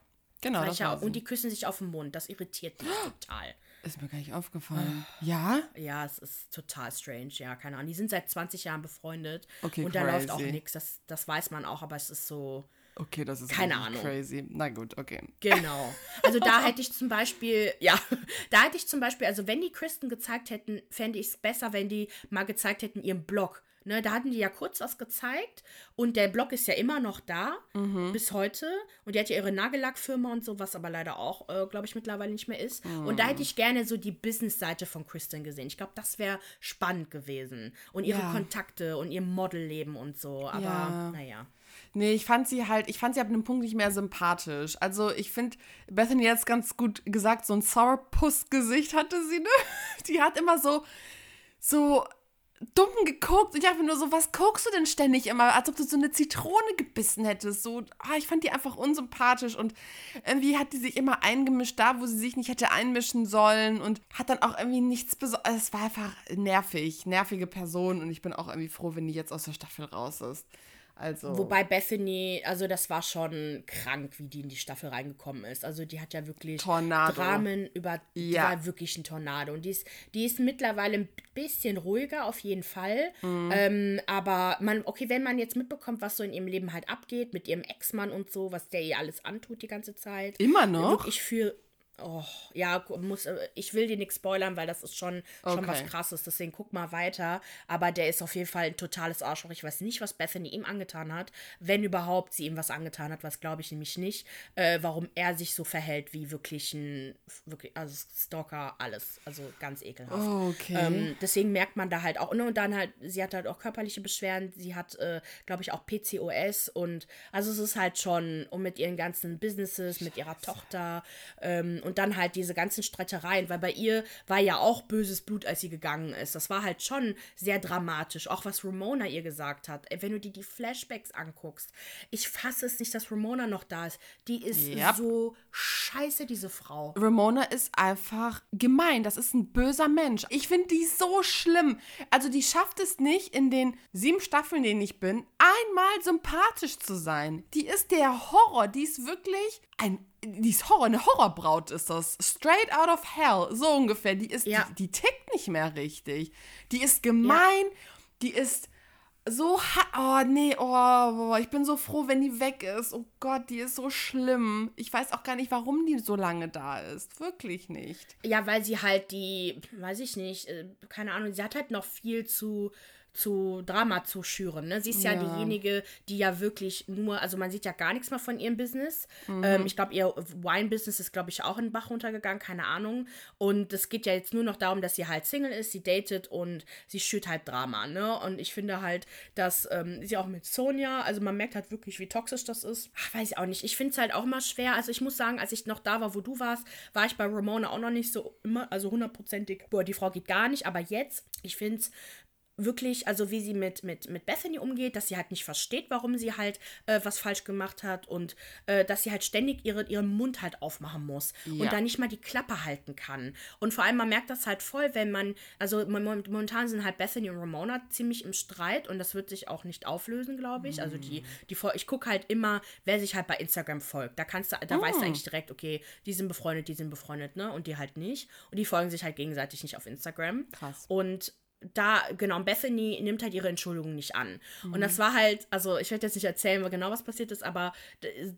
Genau. Das ja, und die küssen sich auf den Mund. Das irritiert mich [gasps] total. Ist mir gar nicht aufgefallen. ja? Ja, es ist total strange. Ja, keine Ahnung. Die sind seit 20 Jahren befreundet. Okay, Und da läuft auch nichts. Das, das weiß man auch, aber es ist so. Okay, das ist keine Ahnung. crazy. Na gut, okay. Genau. Also da [laughs] hätte ich zum Beispiel, ja, da hätte ich zum Beispiel, also wenn die Kristen gezeigt hätten, fände ich es besser, wenn die mal gezeigt hätten ihren Blog. Ne, da hatten die ja kurz was gezeigt und der Blog ist ja immer noch da mhm. bis heute und die hat ja ihre Nagellackfirma und so, was aber leider auch, äh, glaube ich, mittlerweile nicht mehr ist. Mhm. Und da hätte ich gerne so die Business-Seite von Kristen gesehen. Ich glaube, das wäre spannend gewesen und ihre ja. Kontakte und ihr Modelleben und so. Aber ja. naja. Nee, ich fand sie halt, ich fand sie ab einem Punkt nicht mehr sympathisch. Also ich finde, Bethany hat es ganz gut gesagt, so ein Sourpuss-Gesicht hatte sie, ne? [laughs] Die hat immer so, so dumm geguckt ich dachte nur so, was guckst du denn ständig immer, als ob du so eine Zitrone gebissen hättest. So, ah, ich fand die einfach unsympathisch und irgendwie hat die sich immer eingemischt da, wo sie sich nicht hätte einmischen sollen und hat dann auch irgendwie nichts Besonderes. Es war einfach nervig, nervige Person und ich bin auch irgendwie froh, wenn die jetzt aus der Staffel raus ist. Also. Wobei Bethany, also das war schon krank, wie die in die Staffel reingekommen ist. Also die hat ja wirklich Tornado. Dramen über, ja. war wirklich ein Tornado. Und die ist, die ist mittlerweile ein bisschen ruhiger, auf jeden Fall. Mhm. Ähm, aber man, okay, wenn man jetzt mitbekommt, was so in ihrem Leben halt abgeht, mit ihrem Ex-Mann und so, was der ihr alles antut die ganze Zeit. Immer noch? Wirklich für, Oh, ja, muss, äh, ich will dir nichts spoilern, weil das ist schon, schon okay. was krasses. Deswegen guck mal weiter. Aber der ist auf jeden Fall ein totales Arschloch. Ich weiß nicht, was Bethany ihm angetan hat. Wenn überhaupt sie ihm was angetan hat, was glaube ich nämlich nicht. Äh, warum er sich so verhält wie wirklich ein wirklich, also Stalker, alles. Also ganz ekelhaft. Oh, okay. Ähm, deswegen merkt man da halt auch. Und dann halt, sie hat halt auch körperliche Beschwerden. Sie hat, äh, glaube ich, auch PCOS. Und also es ist halt schon, und mit ihren ganzen Businesses, mit ihrer Tochter. Ähm, und dann halt diese ganzen Streitereien, weil bei ihr war ja auch böses Blut, als sie gegangen ist. Das war halt schon sehr dramatisch, auch was Ramona ihr gesagt hat. Wenn du dir die Flashbacks anguckst, ich fasse es nicht, dass Ramona noch da ist. Die ist yep. so scheiße, diese Frau. Ramona ist einfach gemein. Das ist ein böser Mensch. Ich finde die so schlimm. Also die schafft es nicht, in den sieben Staffeln, in denen ich bin, einmal sympathisch zu sein. Die ist der Horror. Die ist wirklich ein die ist Horror, eine Horrorbraut ist das. Straight out of hell, so ungefähr. Die ist, ja. die, die, tickt nicht mehr richtig. Die ist gemein, ja. die ist so, oh nee, oh, ich bin so froh, wenn die weg ist. Oh Gott, die ist so schlimm. Ich weiß auch gar nicht, warum die so lange da ist. Wirklich nicht. Ja, weil sie halt die, weiß ich nicht, äh, keine Ahnung, sie hat halt noch viel zu zu Drama zu schüren. Ne? Sie ist ja. ja. diejenige, die ja wirklich nur, also man sieht ja gar nichts mehr von ihrem Business. Mhm. Ähm, ich glaube, ihr Wine-Business ist, glaube ich, auch in den Bach runtergegangen, keine Ahnung. Und es geht ja jetzt nur noch darum, dass sie halt Single ist, sie datet und sie schürt halt Drama. Ne? Und ich finde halt, dass ähm, sie auch mit Sonja, also man merkt halt wirklich, wie toxisch das ist. Ach, weiß ich auch nicht. Ich finde es halt auch immer schwer. Also ich muss sagen, als ich noch da war, wo du warst, war ich bei Ramona auch noch nicht so immer, also hundertprozentig, boah, die Frau geht gar nicht. Aber jetzt, ich finde es wirklich, also wie sie mit, mit, mit Bethany umgeht, dass sie halt nicht versteht, warum sie halt äh, was falsch gemacht hat und äh, dass sie halt ständig ihre, ihren Mund halt aufmachen muss ja. und da nicht mal die Klappe halten kann. Und vor allem, man merkt das halt voll, wenn man, also momentan sind halt Bethany und Ramona ziemlich im Streit und das wird sich auch nicht auflösen, glaube ich. Mhm. Also die, die, ich gucke halt immer, wer sich halt bei Instagram folgt. Da kannst du, da oh. weißt du eigentlich direkt, okay, die sind befreundet, die sind befreundet, ne? Und die halt nicht. Und die folgen sich halt gegenseitig nicht auf Instagram. Krass. Und da, genau, Bethany nimmt halt ihre Entschuldigung nicht an. Mhm. Und das war halt, also ich werde jetzt nicht erzählen, genau was passiert ist, aber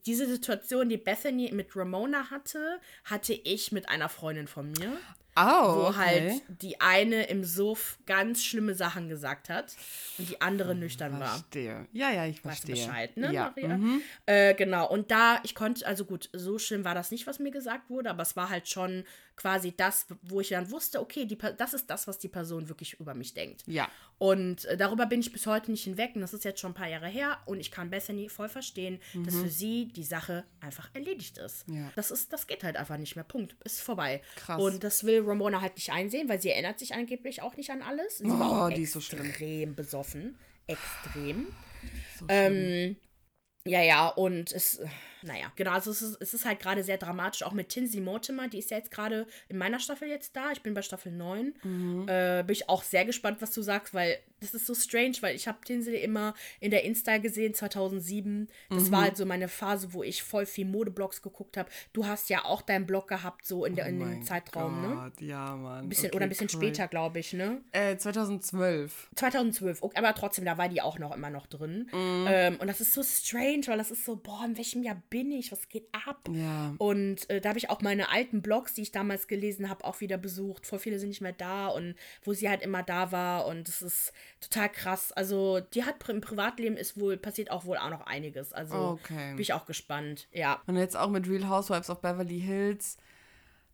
diese Situation, die Bethany mit Ramona hatte, hatte ich mit einer Freundin von mir. Oh, wo okay. halt die eine im Suff ganz schlimme Sachen gesagt hat und die andere nüchtern war. Verstehe. Ja, ja, ich Weißt du verstehe. Bescheid, ne, ja. Maria? Mhm. Äh, genau, und da, ich konnte, also gut, so schlimm war das nicht, was mir gesagt wurde, aber es war halt schon quasi das, wo ich dann wusste, okay, die, das ist das, was die Person wirklich über mich denkt. Ja. Und äh, darüber bin ich bis heute nicht hinweg. Und das ist jetzt schon ein paar Jahre her. Und ich kann Bethany voll verstehen, dass für sie die Sache einfach erledigt ist. Mhm. Ja. Das ist, das geht halt einfach nicht mehr. Punkt. Ist vorbei. Krass. Und das will Ramona halt nicht einsehen, weil sie erinnert sich angeblich auch nicht an alles. Sie war Oh, auch die ist so schlimm. extrem besoffen. Extrem. ähm, ja, ja, und es, naja, genau, also es ist, es ist halt gerade sehr dramatisch, auch mit Tinsy Mortimer, die ist ja jetzt gerade in meiner Staffel jetzt da, ich bin bei Staffel 9, Mhm. äh, bin ich auch sehr gespannt, was du sagst, weil das ist so strange, weil ich habe Tinsy immer in der Insta gesehen, 2007, das Mhm. war halt so meine Phase, wo ich voll viel Modeblogs geguckt habe, du hast ja auch deinen Blog gehabt, so in, der, in dem Oh Zeitraum, ne? Gott, Ja, Mann. Ein bisschen, Okay, oder ein bisschen cool. später, glaube ich, ne? Äh, 2012. 2012, okay, aber trotzdem, da war die auch noch immer noch drin. Mhm. Ähm, und das ist so strange, weil das ist so, boah, in welchem Jahr bin ich? Was geht ab? Ja. Und äh, da habe ich auch meine alten Blogs, die ich damals gelesen habe, auch wieder besucht. Voll viele sind nicht mehr da und wo sie halt immer da war. Und das ist total krass. Also, die hat im Privatleben ist wohl, passiert auch wohl auch noch einiges. Also Okay. bin ich auch gespannt. Ja. Und jetzt auch mit Real Housewives of Beverly Hills,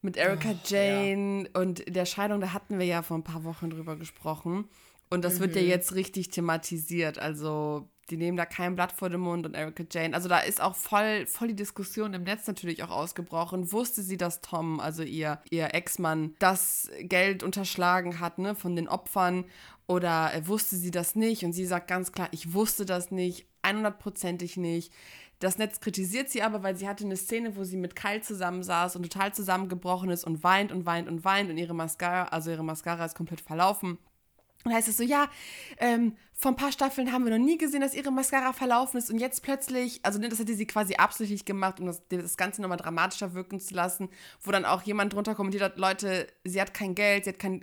mit Erika Ach, Jane und der Scheidung, da hatten wir ja vor ein paar Wochen drüber gesprochen. Und das wird ja Mhm. jetzt richtig thematisiert. Also, die nehmen da kein Blatt vor den Mund und Erika Jane. Also, da ist auch voll, voll die Diskussion im Netz natürlich auch ausgebrochen. Wusste sie, dass Tom, also ihr, ihr Ex-Mann, das Geld unterschlagen hat, ne, von den Opfern? Oder äh, wusste sie das nicht? Und sie sagt ganz klar, ich wusste das nicht, 100%ig nicht. Das Netz kritisiert sie aber, weil sie hatte eine Szene, wo sie mit Kyle zusammensaß und total zusammengebrochen ist und weint und weint und weint und ihre Mascara, also ihre Mascara ist komplett verlaufen. Und heißt es so, ja, ähm, vor ein paar Staffeln haben wir noch nie gesehen, dass ihre Mascara verlaufen ist und jetzt plötzlich, also das hätte sie quasi absichtlich gemacht, um das, das Ganze nochmal dramatischer wirken zu lassen, wo dann auch jemand drunter kommentiert hat, Leute, sie hat kein Geld, sie hat kein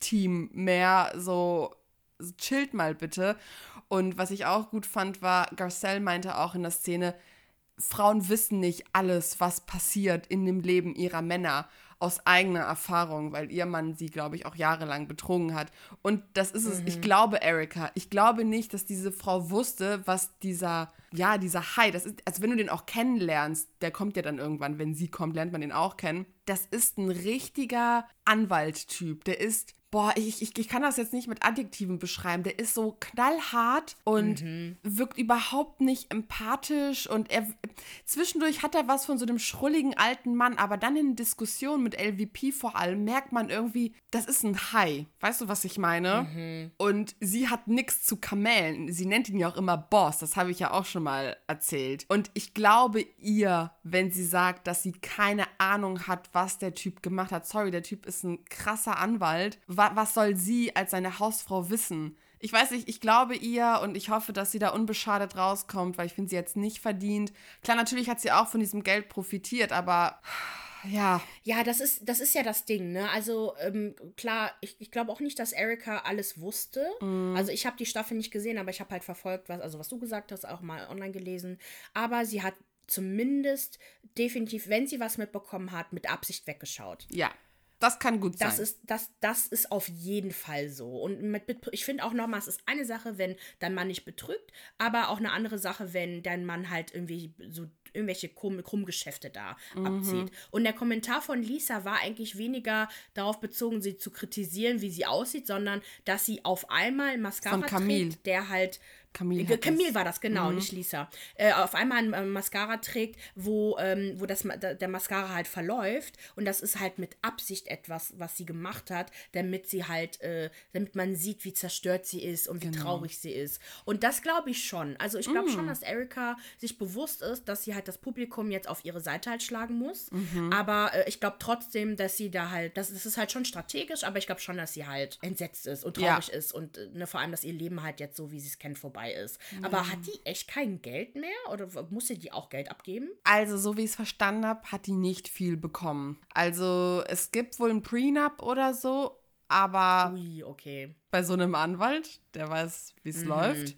Glam-Team mehr, so so chillt mal bitte. Und was ich auch gut fand, war, Garcelle meinte auch in der Szene, Frauen wissen nicht alles, was passiert in dem Leben ihrer Männer aus eigener Erfahrung, weil ihr Mann sie, glaube ich, auch jahrelang betrogen hat. Und das ist es. Ich glaube, Erika, ich glaube nicht, dass diese Frau wusste, was dieser, ja, dieser Hai, das ist, also wenn du den auch kennenlernst, der kommt ja dann irgendwann, wenn sie kommt, lernt man den auch kennen. Das ist ein richtiger Anwalttyp. Der ist Boah, ich, ich, ich kann das jetzt nicht mit Adjektiven beschreiben. Der ist so knallhart und wirkt überhaupt nicht empathisch und er zwischendurch hat er was von so einem schrulligen alten Mann, aber dann in Diskussionen mit LVP vor allem merkt man irgendwie, das ist ein Hai. Weißt du, was ich meine? Und sie hat nichts zu Kamellen. Sie nennt ihn ja auch immer Boss, das habe ich ja auch schon mal erzählt. Und ich glaube ihr, wenn sie sagt, dass sie keine Ahnung hat, was der Typ gemacht hat. Sorry, der Typ ist ein krasser Anwalt. Wa was soll sie als seine Hausfrau wissen? Ich weiß nicht, ich glaube ihr und ich hoffe, dass sie da unbeschadet rauskommt, weil ich finde sie jetzt nicht verdient. Klar, natürlich hat sie auch von diesem Geld profitiert, aber ja. Ja, das ist, das ist ja das Ding, ne? Also, ähm, klar, ich, ich glaube auch nicht, dass Erika alles wusste. Also, ich habe die Staffel nicht gesehen, aber ich habe halt verfolgt, was, also was du gesagt hast, auch mal online gelesen. Aber sie hat zumindest definitiv, wenn sie was mitbekommen hat, mit Absicht weggeschaut. Ja. Das kann gut Das sein. ist, das, das ist auf jeden Fall so. Und mit, ich finde auch nochmal, es ist eine Sache, wenn dein Mann nicht betrügt, aber auch eine andere Sache, wenn dein Mann halt irgendwie so irgendwelche Krumm, Krummgeschäfte da Mhm. abzieht. Und der Kommentar von Lisa war eigentlich weniger darauf bezogen, sie zu kritisieren, wie sie aussieht, sondern dass sie auf einmal Mascara trägt, der halt Camille Camille war das, genau, nicht Lisa. Äh, auf einmal ein äh, Mascara trägt, wo, ähm, wo das, der Mascara halt verläuft. Und das ist halt mit Absicht etwas, was sie gemacht hat, damit sie halt, äh, damit man sieht, wie zerstört sie ist und wie traurig sie ist. Und das glaube ich schon. Also ich glaube schon, dass Erika sich bewusst ist, dass sie halt das Publikum jetzt auf ihre Seite halt schlagen muss. Aber äh, ich glaube trotzdem, dass sie da halt, das, das ist halt schon strategisch, aber ich glaube schon, dass sie halt entsetzt ist und Ja. traurig ist und äh, ne, vor allem, dass ihr Leben halt jetzt so, wie sie es kennt, vorbei ist. Aber hat die echt kein Geld mehr oder w- musste die auch Geld abgeben? Also, so wie ich es verstanden habe, hat die nicht viel bekommen. Also, es gibt wohl ein Prenup oder so, aber Ui, okay. bei so einem Anwalt, der weiß, wie es läuft.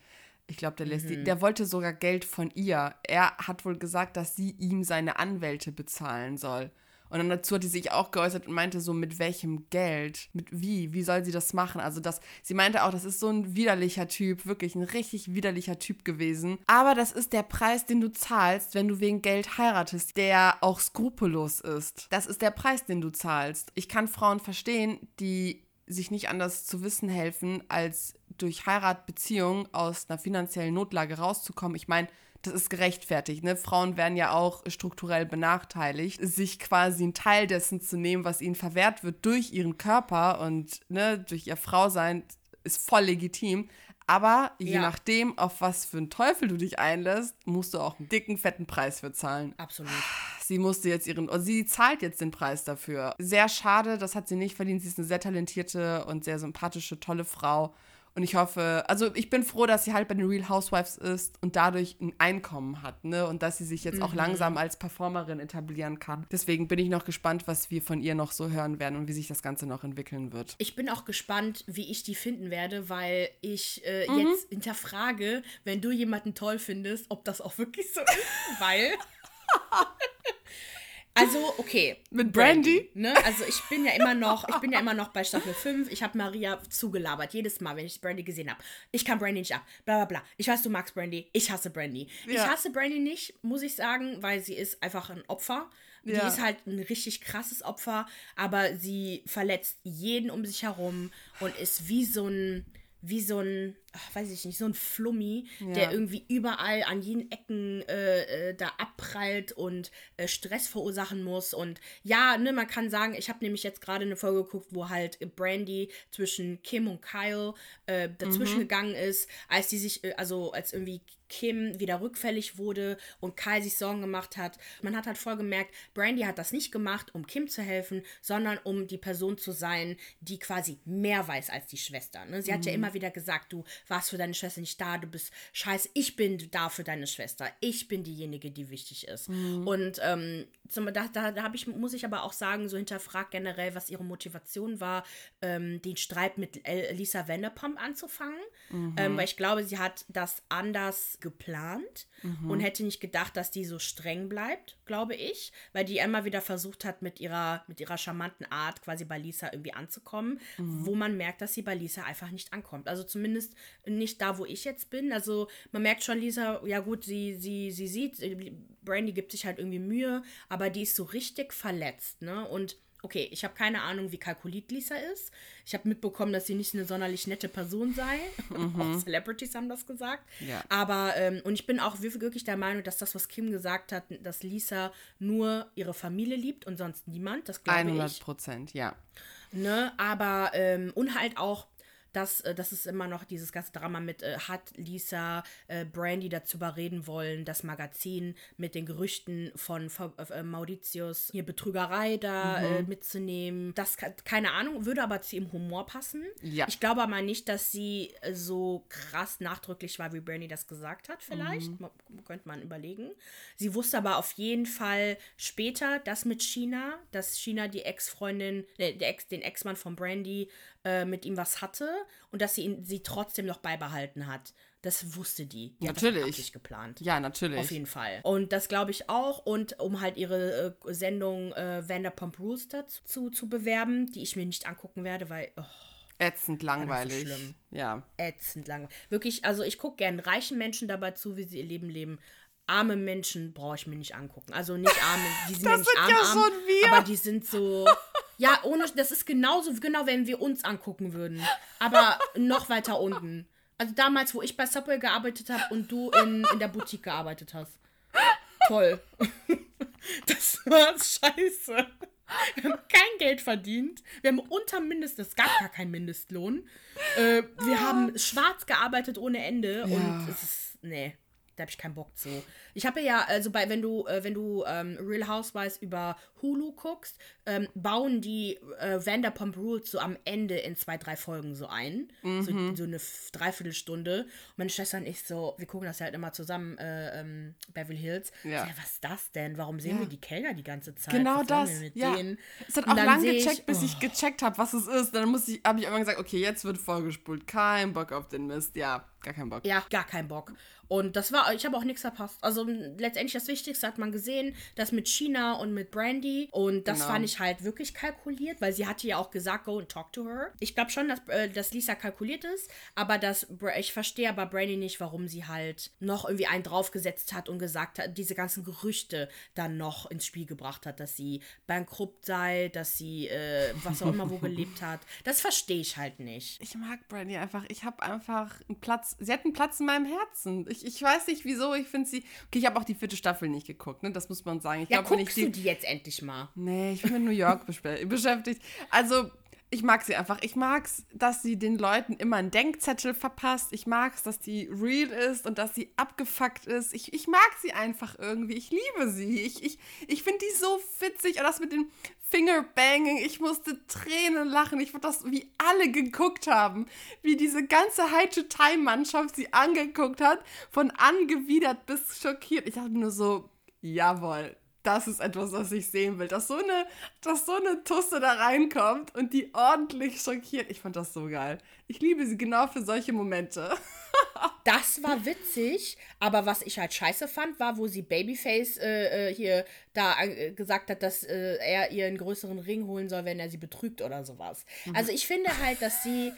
Ich glaube, der lässt die, der wollte sogar Geld von ihr. Er hat wohl gesagt, dass sie ihm seine Anwälte bezahlen soll. Und dann dazu hat sie sich auch geäußert und meinte so, mit welchem Geld? Mit wie? Wie soll sie das machen? Also das, sie meinte auch, das ist so ein widerlicher Typ, wirklich ein richtig widerlicher Typ gewesen. Aber das ist der Preis, den du zahlst, wenn du wegen Geld heiratest, der auch skrupellos ist. Das ist der Preis, den du zahlst. Ich kann Frauen verstehen, die sich nicht anders zu wissen helfen, als durch Heirat, Beziehung aus einer finanziellen Notlage rauszukommen. Ich meine, das ist gerechtfertigt. Ne? Frauen werden ja auch strukturell benachteiligt. Sich quasi einen Teil dessen zu nehmen, was ihnen verwehrt wird durch ihren Körper und ne, durch ihr Frausein, ist voll legitim. Aber je ja. nachdem, auf was für einen Teufel du dich einlässt, musst du auch einen dicken, fetten Preis für zahlen. Absolut. Sie musste jetzt ihren, sie zahlt jetzt den Preis dafür. Sehr schade, das hat sie nicht verdient. Sie ist eine sehr talentierte und sehr sympathische, tolle Frau. Und ich hoffe, also ich bin froh, dass sie halt bei den Real Housewives ist und dadurch ein Einkommen hat, ne? Und dass sie sich jetzt mhm. auch langsam als Performerin etablieren kann. Deswegen bin ich noch gespannt, was wir von ihr noch so hören werden und wie sich das Ganze noch entwickeln wird. Ich bin auch gespannt, wie ich die finden werde, weil ich äh, mhm. jetzt hinterfrage, wenn du jemanden toll findest, ob das auch wirklich so ist, weil. [laughs] [laughs] Also, okay. Mit Brandy? Ne? Also ich bin ja immer noch, ich bin ja immer noch bei Staffel 5. Ich habe Maria zugelabert, jedes Mal, wenn ich Brandy gesehen habe. Ich kann Brandy nicht ab. Bla bla bla. Ich weiß, du magst Brandy. Ich hasse Brandy. Ja. Ich hasse Brandy nicht, muss ich sagen, weil sie ist einfach ein Opfer. Die ja. ist halt ein richtig krasses Opfer, aber sie verletzt jeden um sich herum und ist wie so ein wie so ein, ach, weiß ich nicht, so ein Flummi, ja. der irgendwie überall an jeden Ecken äh, äh, da abprallt und äh, Stress verursachen muss. Und ja, ne, man kann sagen, ich habe nämlich jetzt gerade eine Folge geguckt, wo halt Brandy zwischen Kim und Kyle äh, dazwischen mhm. gegangen ist, als die sich, äh, also als irgendwie Kim wieder rückfällig wurde und Kyle sich Sorgen gemacht hat. Man hat halt voll gemerkt, Brandy hat das nicht gemacht, um Kim zu helfen, sondern um die Person zu sein, die quasi mehr weiß als die Schwester. Ne? Sie mhm. hat ja mhm. immer wieder gesagt, du warst für deine Schwester nicht da, du bist scheiße, ich bin da für deine Schwester. Ich bin diejenige, die wichtig ist. Mhm. Und ähm, da, da, da ich, muss ich aber auch sagen, so hinterfragt generell, was ihre Motivation war, ähm, den Streit mit Lisa Vanderpump anzufangen. Mhm. Ähm, weil ich glaube, sie hat das anders geplant mhm. und hätte nicht gedacht, dass die so streng bleibt, glaube ich, weil die immer wieder versucht hat, mit ihrer, mit ihrer charmanten Art quasi bei Lisa irgendwie anzukommen, mhm. wo man merkt, dass sie bei Lisa einfach nicht ankommt. Also zumindest nicht da, wo ich jetzt bin. Also man merkt schon, Lisa, ja gut, sie, sie, sie sieht, Brandy gibt sich halt irgendwie Mühe, aber die ist so richtig verletzt, ne? Und okay, ich habe keine Ahnung, wie kalkuliert Lisa ist. Ich habe mitbekommen, dass sie nicht eine sonderlich nette Person sei. [laughs] Mhm. auch Celebrities haben das gesagt. Ja. Aber, ähm, und ich bin auch wirklich der Meinung, dass das, was Kim gesagt hat, dass Lisa nur ihre Familie liebt und sonst niemand. Das glaube ich. 100 Prozent, ja. Ne, aber, ähm, und halt auch, das, äh, das ist immer noch dieses ganze Drama mit, äh, hat Lisa äh, Brandy dazu überreden wollen, das Magazin mit den Gerüchten von äh, Mauritius hier Betrügerei da mhm. äh, mitzunehmen. Das, keine Ahnung, würde aber zu ihrem Humor passen. Ja. Ich glaube aber nicht, dass sie äh, so krass nachdrücklich war, wie Brandy das gesagt hat, vielleicht. Mhm. Könnte man überlegen. Sie wusste aber auf jeden Fall später, dass mit China, dass China die Ex-Freundin, äh, Ex, den Ex-Mann von Brandy äh, mit ihm was hatte und dass sie ihn sie trotzdem noch beibehalten hat. Das wusste die. die natürlich. Hat geplant. Ja, natürlich. Auf jeden Fall. Und das glaube ich auch. Und um halt ihre äh, Sendung äh, Vanderpump Rules dazu zu bewerben, die ich mir nicht angucken werde, weil. Oh, Ätzend langweilig. Schlimm. Ja. Ätzend langweilig. Wirklich, also ich gucke gerne reichen Menschen dabei zu, wie sie ihr Leben leben arme Menschen brauche ich mir nicht angucken. Also nicht arme, die sind [laughs] das ja nicht arm, ja arm, aber die sind so [laughs] ja, ohne, das ist genauso, genau, wenn wir uns angucken würden. Aber [laughs] noch weiter unten. Also damals, wo ich bei Subway gearbeitet habe und du in, in der Boutique gearbeitet hast. Toll. [laughs] Das war scheiße. Wir haben kein Geld verdient. Wir haben unter Mindest, es gab gar keinen Mindestlohn. Äh, wir haben schwarz gearbeitet ohne Ende ja. und es ist, nee. Da habe ich keinen Bock zu. Ich habe ja, also bei, wenn du, äh, wenn du ähm, Real Housewives über Hulu guckst, ähm, bauen die äh, Vanderpump Rules so am Ende in zwei, drei Folgen so ein. Mhm. So, so, eine Dreiviertelstunde. Und meine Schwester und ich so, wir gucken das halt immer zusammen, äh, ähm, Beverly Hills. Ja. So, was ist das denn? Warum sehen ja. wir die Kellner die ganze Zeit? Genau was das. ja. Denen? Es hat auch lange gecheckt, ich, bis oh. ich gecheckt habe, was es ist. Dann muss ich, habe ich immer gesagt, okay, jetzt wird vorgespult. Kein Bock auf den Mist. Ja, gar keinen Bock. Ja, gar keinen Bock. Und das war, ich habe auch nichts verpasst. Also letztendlich das Wichtigste hat man gesehen, das mit China und mit Brandy. Und das genau. fand ich halt wirklich kalkuliert, weil sie hatte ja auch gesagt, go and talk to her. Ich glaube schon, dass, äh, dass Lisa kalkuliert ist, aber das, ich verstehe aber Brandy nicht, warum sie halt noch irgendwie einen draufgesetzt hat und gesagt hat, diese ganzen Gerüchte dann noch ins Spiel gebracht hat, dass sie bankrupt sei, dass sie äh, was auch immer wo [laughs] gelebt hat. Das verstehe ich halt nicht. Ich mag Brandy einfach. Ich habe einfach einen Platz. Sie hat einen Platz in meinem Herzen. Ich, ich weiß nicht wieso. Ich finde sie. Okay, ich habe auch die vierte Staffel nicht geguckt, ne? Das muss man sagen. Ich ja, glaub, guckst die, du die jetzt endlich mal? Nee, ich bin in New York [laughs] beschäftigt. Also, ich mag sie einfach. Ich mag es, dass sie den Leuten immer einen Denkzettel verpasst. Ich mag es, dass die real ist und dass sie abgefuckt ist. Ich, ich mag sie einfach irgendwie. Ich liebe sie. Ich, ich, ich finde die so witzig. Und das mit dem Fingerbanging. Ich musste Tränen lachen. Ich fand das, wie alle geguckt haben. Wie diese ganze High-to-Time-Mannschaft sie angeguckt hat. Von angewidert bis schockiert. Ich dachte nur so, jawohl das ist etwas, was ich sehen will. Dass so eine, dass so eine Tusse da reinkommt und die ordentlich schockiert. Ich fand das so geil. Ich liebe sie genau für solche Momente. [laughs] das war witzig, aber was ich halt scheiße fand, war, wo sie Babyface äh, äh hier da äh, gesagt hat, dass äh, er ihr einen größeren Ring holen soll, wenn er sie betrügt oder sowas. Mhm. Also ich finde halt, dass sie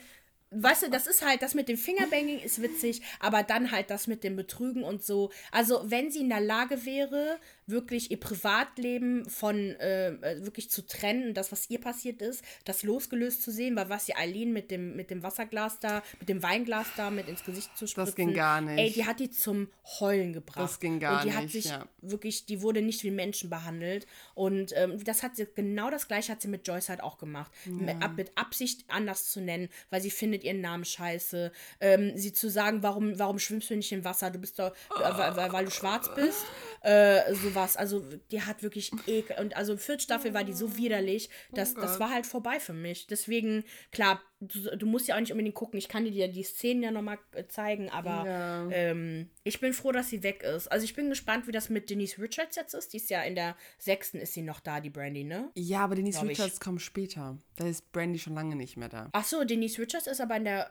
weißt du, das ist halt, das mit dem Fingerbanging ist witzig, aber dann halt das mit dem Betrügen und so. Also, wenn sie in der Lage wäre, wirklich ihr Privatleben von äh, äh, wirklich zu trennen, das, was ihr passiert ist, das losgelöst zu sehen, weil was sie Eileen mit dem, mit dem Wasserglas da, mit dem Weinglas da mit ins Gesicht zu spritzen. Das ging gar nicht. Ey, die hat die zum Heulen gebracht. Das ging gar nicht. Und die hat sich ja. wirklich, die wurde nicht wie Menschen behandelt. Und ähm, das hat sie, genau das gleiche hat sie mit Joyce halt auch gemacht. Ja. Mit, mit, Absicht anders zu nennen, weil sie findet ihren Namen scheiße. Ähm, sie zu sagen, warum, warum schwimmst du nicht im Wasser? Du bist doch, weil, weil, weil, du schwarz bist. Äh, sowas. Also die hat wirklich ekel. Und also vierte Staffel war die so widerlich, dass oh das war halt vorbei für mich. Deswegen, klar, du, du, musst ja auch nicht unbedingt gucken. Ich kann dir die, die Szenen ja nochmal äh, zeigen, aber ja. ähm, ich bin froh, dass sie weg ist. Also ich bin gespannt, wie das mit Denise Richards jetzt ist. Die ist ja in der sechsten ist sie noch da, die Brandy, ne? Ja, aber Denise Glaub Richards ich. kommt später. Da ist Brandy schon lange nicht mehr da. Ach so, Denise Richards ist aber in der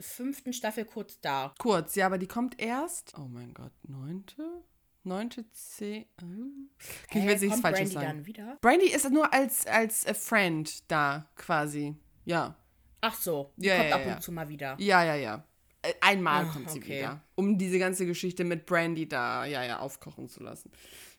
fünften Staffel kurz da. Kurz, ja, aber die kommt erst. Oh mein Gott, neunte? Neunte C. Okay, ich will nichts Falsches Brandy sagen. Dann wieder? Brandy ist nur als, als äh, Friend da, quasi. Ja. Ach so. Die ja, kommt ja, ab ja. und zu mal wieder. Ja, ja, ja. Äh, einmal Ach, kommt sie okay. wieder. Um diese ganze Geschichte mit Brandy da, ja, ja, aufkochen zu lassen.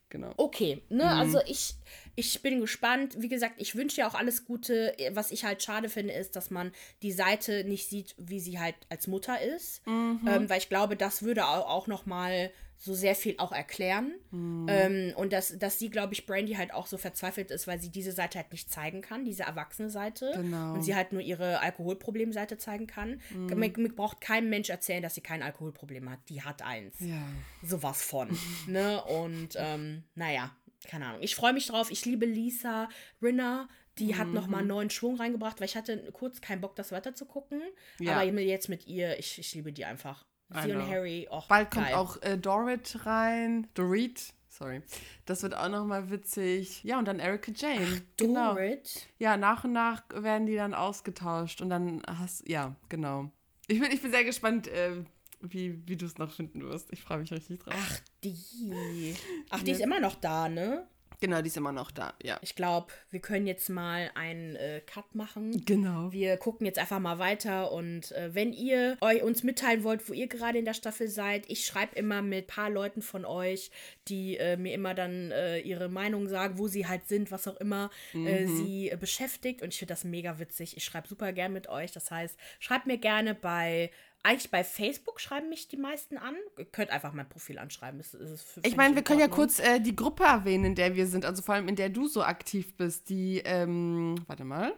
Genau. Okay, ne, mhm. also ich, ich bin gespannt. Wie gesagt, ich wünsche dir auch alles Gute. Was ich halt schade finde, ist, dass man die Seite nicht sieht, wie sie halt als Mutter ist. Mhm. Ähm, weil ich glaube, das würde auch, auch noch mal so sehr viel auch erklären. Mhm. Ähm, und dass, dass sie, glaube ich, Brandy halt auch so verzweifelt ist, weil sie diese Seite halt nicht zeigen kann, diese erwachsene Seite. Genau. Und sie halt nur ihre Alkoholproblemseite zeigen kann. Mhm. Mir, mir, braucht kein Mensch erzählen, dass sie kein Alkoholproblem hat. Die hat eins. Ja. Sowas von. [laughs] ne? Und ähm, naja, keine Ahnung. Ich freue mich drauf. Ich liebe Lisa Rinner. Die mhm. hat nochmal einen neuen Schwung reingebracht, weil ich hatte kurz keinen Bock, das weiter zu gucken. Ja. Aber jetzt mit ihr, ich, ich liebe die einfach. Sie und Harry, oh, Bald geil. kommt auch äh, Dorit rein. Dorit, sorry. Das wird auch nochmal witzig. Ja, und dann Erika Jane. Ach, genau. Dorit? Ja, nach und nach werden die dann ausgetauscht. Und dann hast ja, genau. Ich bin, ich bin sehr gespannt, äh, wie, wie du es noch finden wirst. Ich freue mich richtig drauf. Ach, die. Ach, die ja. ist immer noch da, ne? Genau, die ist immer noch da, ja. Ich glaube, wir können jetzt mal einen äh, Cut machen. Genau. Wir gucken jetzt einfach mal weiter und äh, wenn ihr euch uns mitteilen wollt, wo ihr gerade in der Staffel seid, ich schreibe immer mit ein paar Leuten von euch, die äh, mir immer dann äh, ihre Meinung sagen, wo sie halt sind, was auch immer äh, mhm. sie äh, beschäftigt und ich finde das mega witzig. Ich schreibe super gern mit euch. Das heißt, schreibt mir gerne bei eigentlich bei Facebook schreiben mich die meisten an. Ihr könnt einfach mein Profil anschreiben. Das, das ich meine, wir können ja kurz äh, die Gruppe erwähnen, in der wir sind, also vor allem in der du so aktiv bist. Die, ähm, warte mal.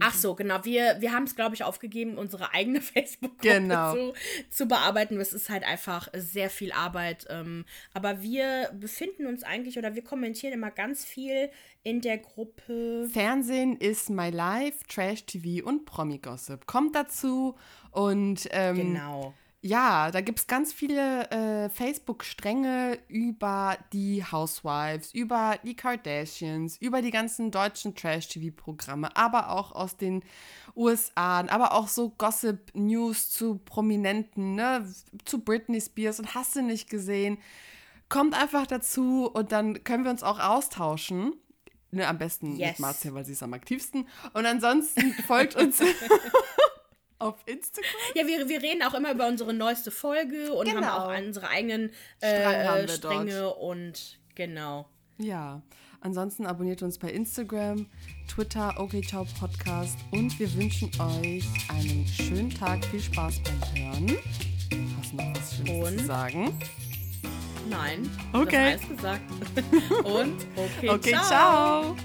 Ach so, genau. Wir, wir haben es, glaube ich, aufgegeben, unsere eigene [laughs] Facebook-Gruppe genau. zu, zu bearbeiten. Es ist halt einfach sehr viel Arbeit. Ähm, aber wir befinden uns eigentlich oder wir kommentieren immer ganz viel in der Gruppe. Fernsehen ist My Life, Trash TV und Promi Gossip. Kommt dazu und ähm, genau Ja, da gibt es ganz viele äh, Facebook-Stränge über die Housewives, über die Kardashians, über die ganzen deutschen Trash-TV-Programme, aber auch aus den USA, aber auch so Gossip-News zu Prominenten, ne, zu Britney Spears und hast du nicht gesehen. Kommt einfach dazu und dann können wir uns auch austauschen. Ne, am besten yes. mit Marcia, weil sie ist am aktivsten. Und ansonsten folgt uns [laughs] [laughs] auf Instagram. Ja, wir, wir reden auch immer über unsere neueste Folge und genau. haben auch unsere eigenen äh, Stränge dort. und genau. Ja, ansonsten abonniert uns bei Instagram, Twitter, okay, ciao Podcast und wir wünschen euch einen schönen Tag, viel Spaß beim Hören. Hast du noch was Schönes und? zu sagen? Nein. Okay. Das alles gesagt. [laughs] und okay, okay ciao. ciao.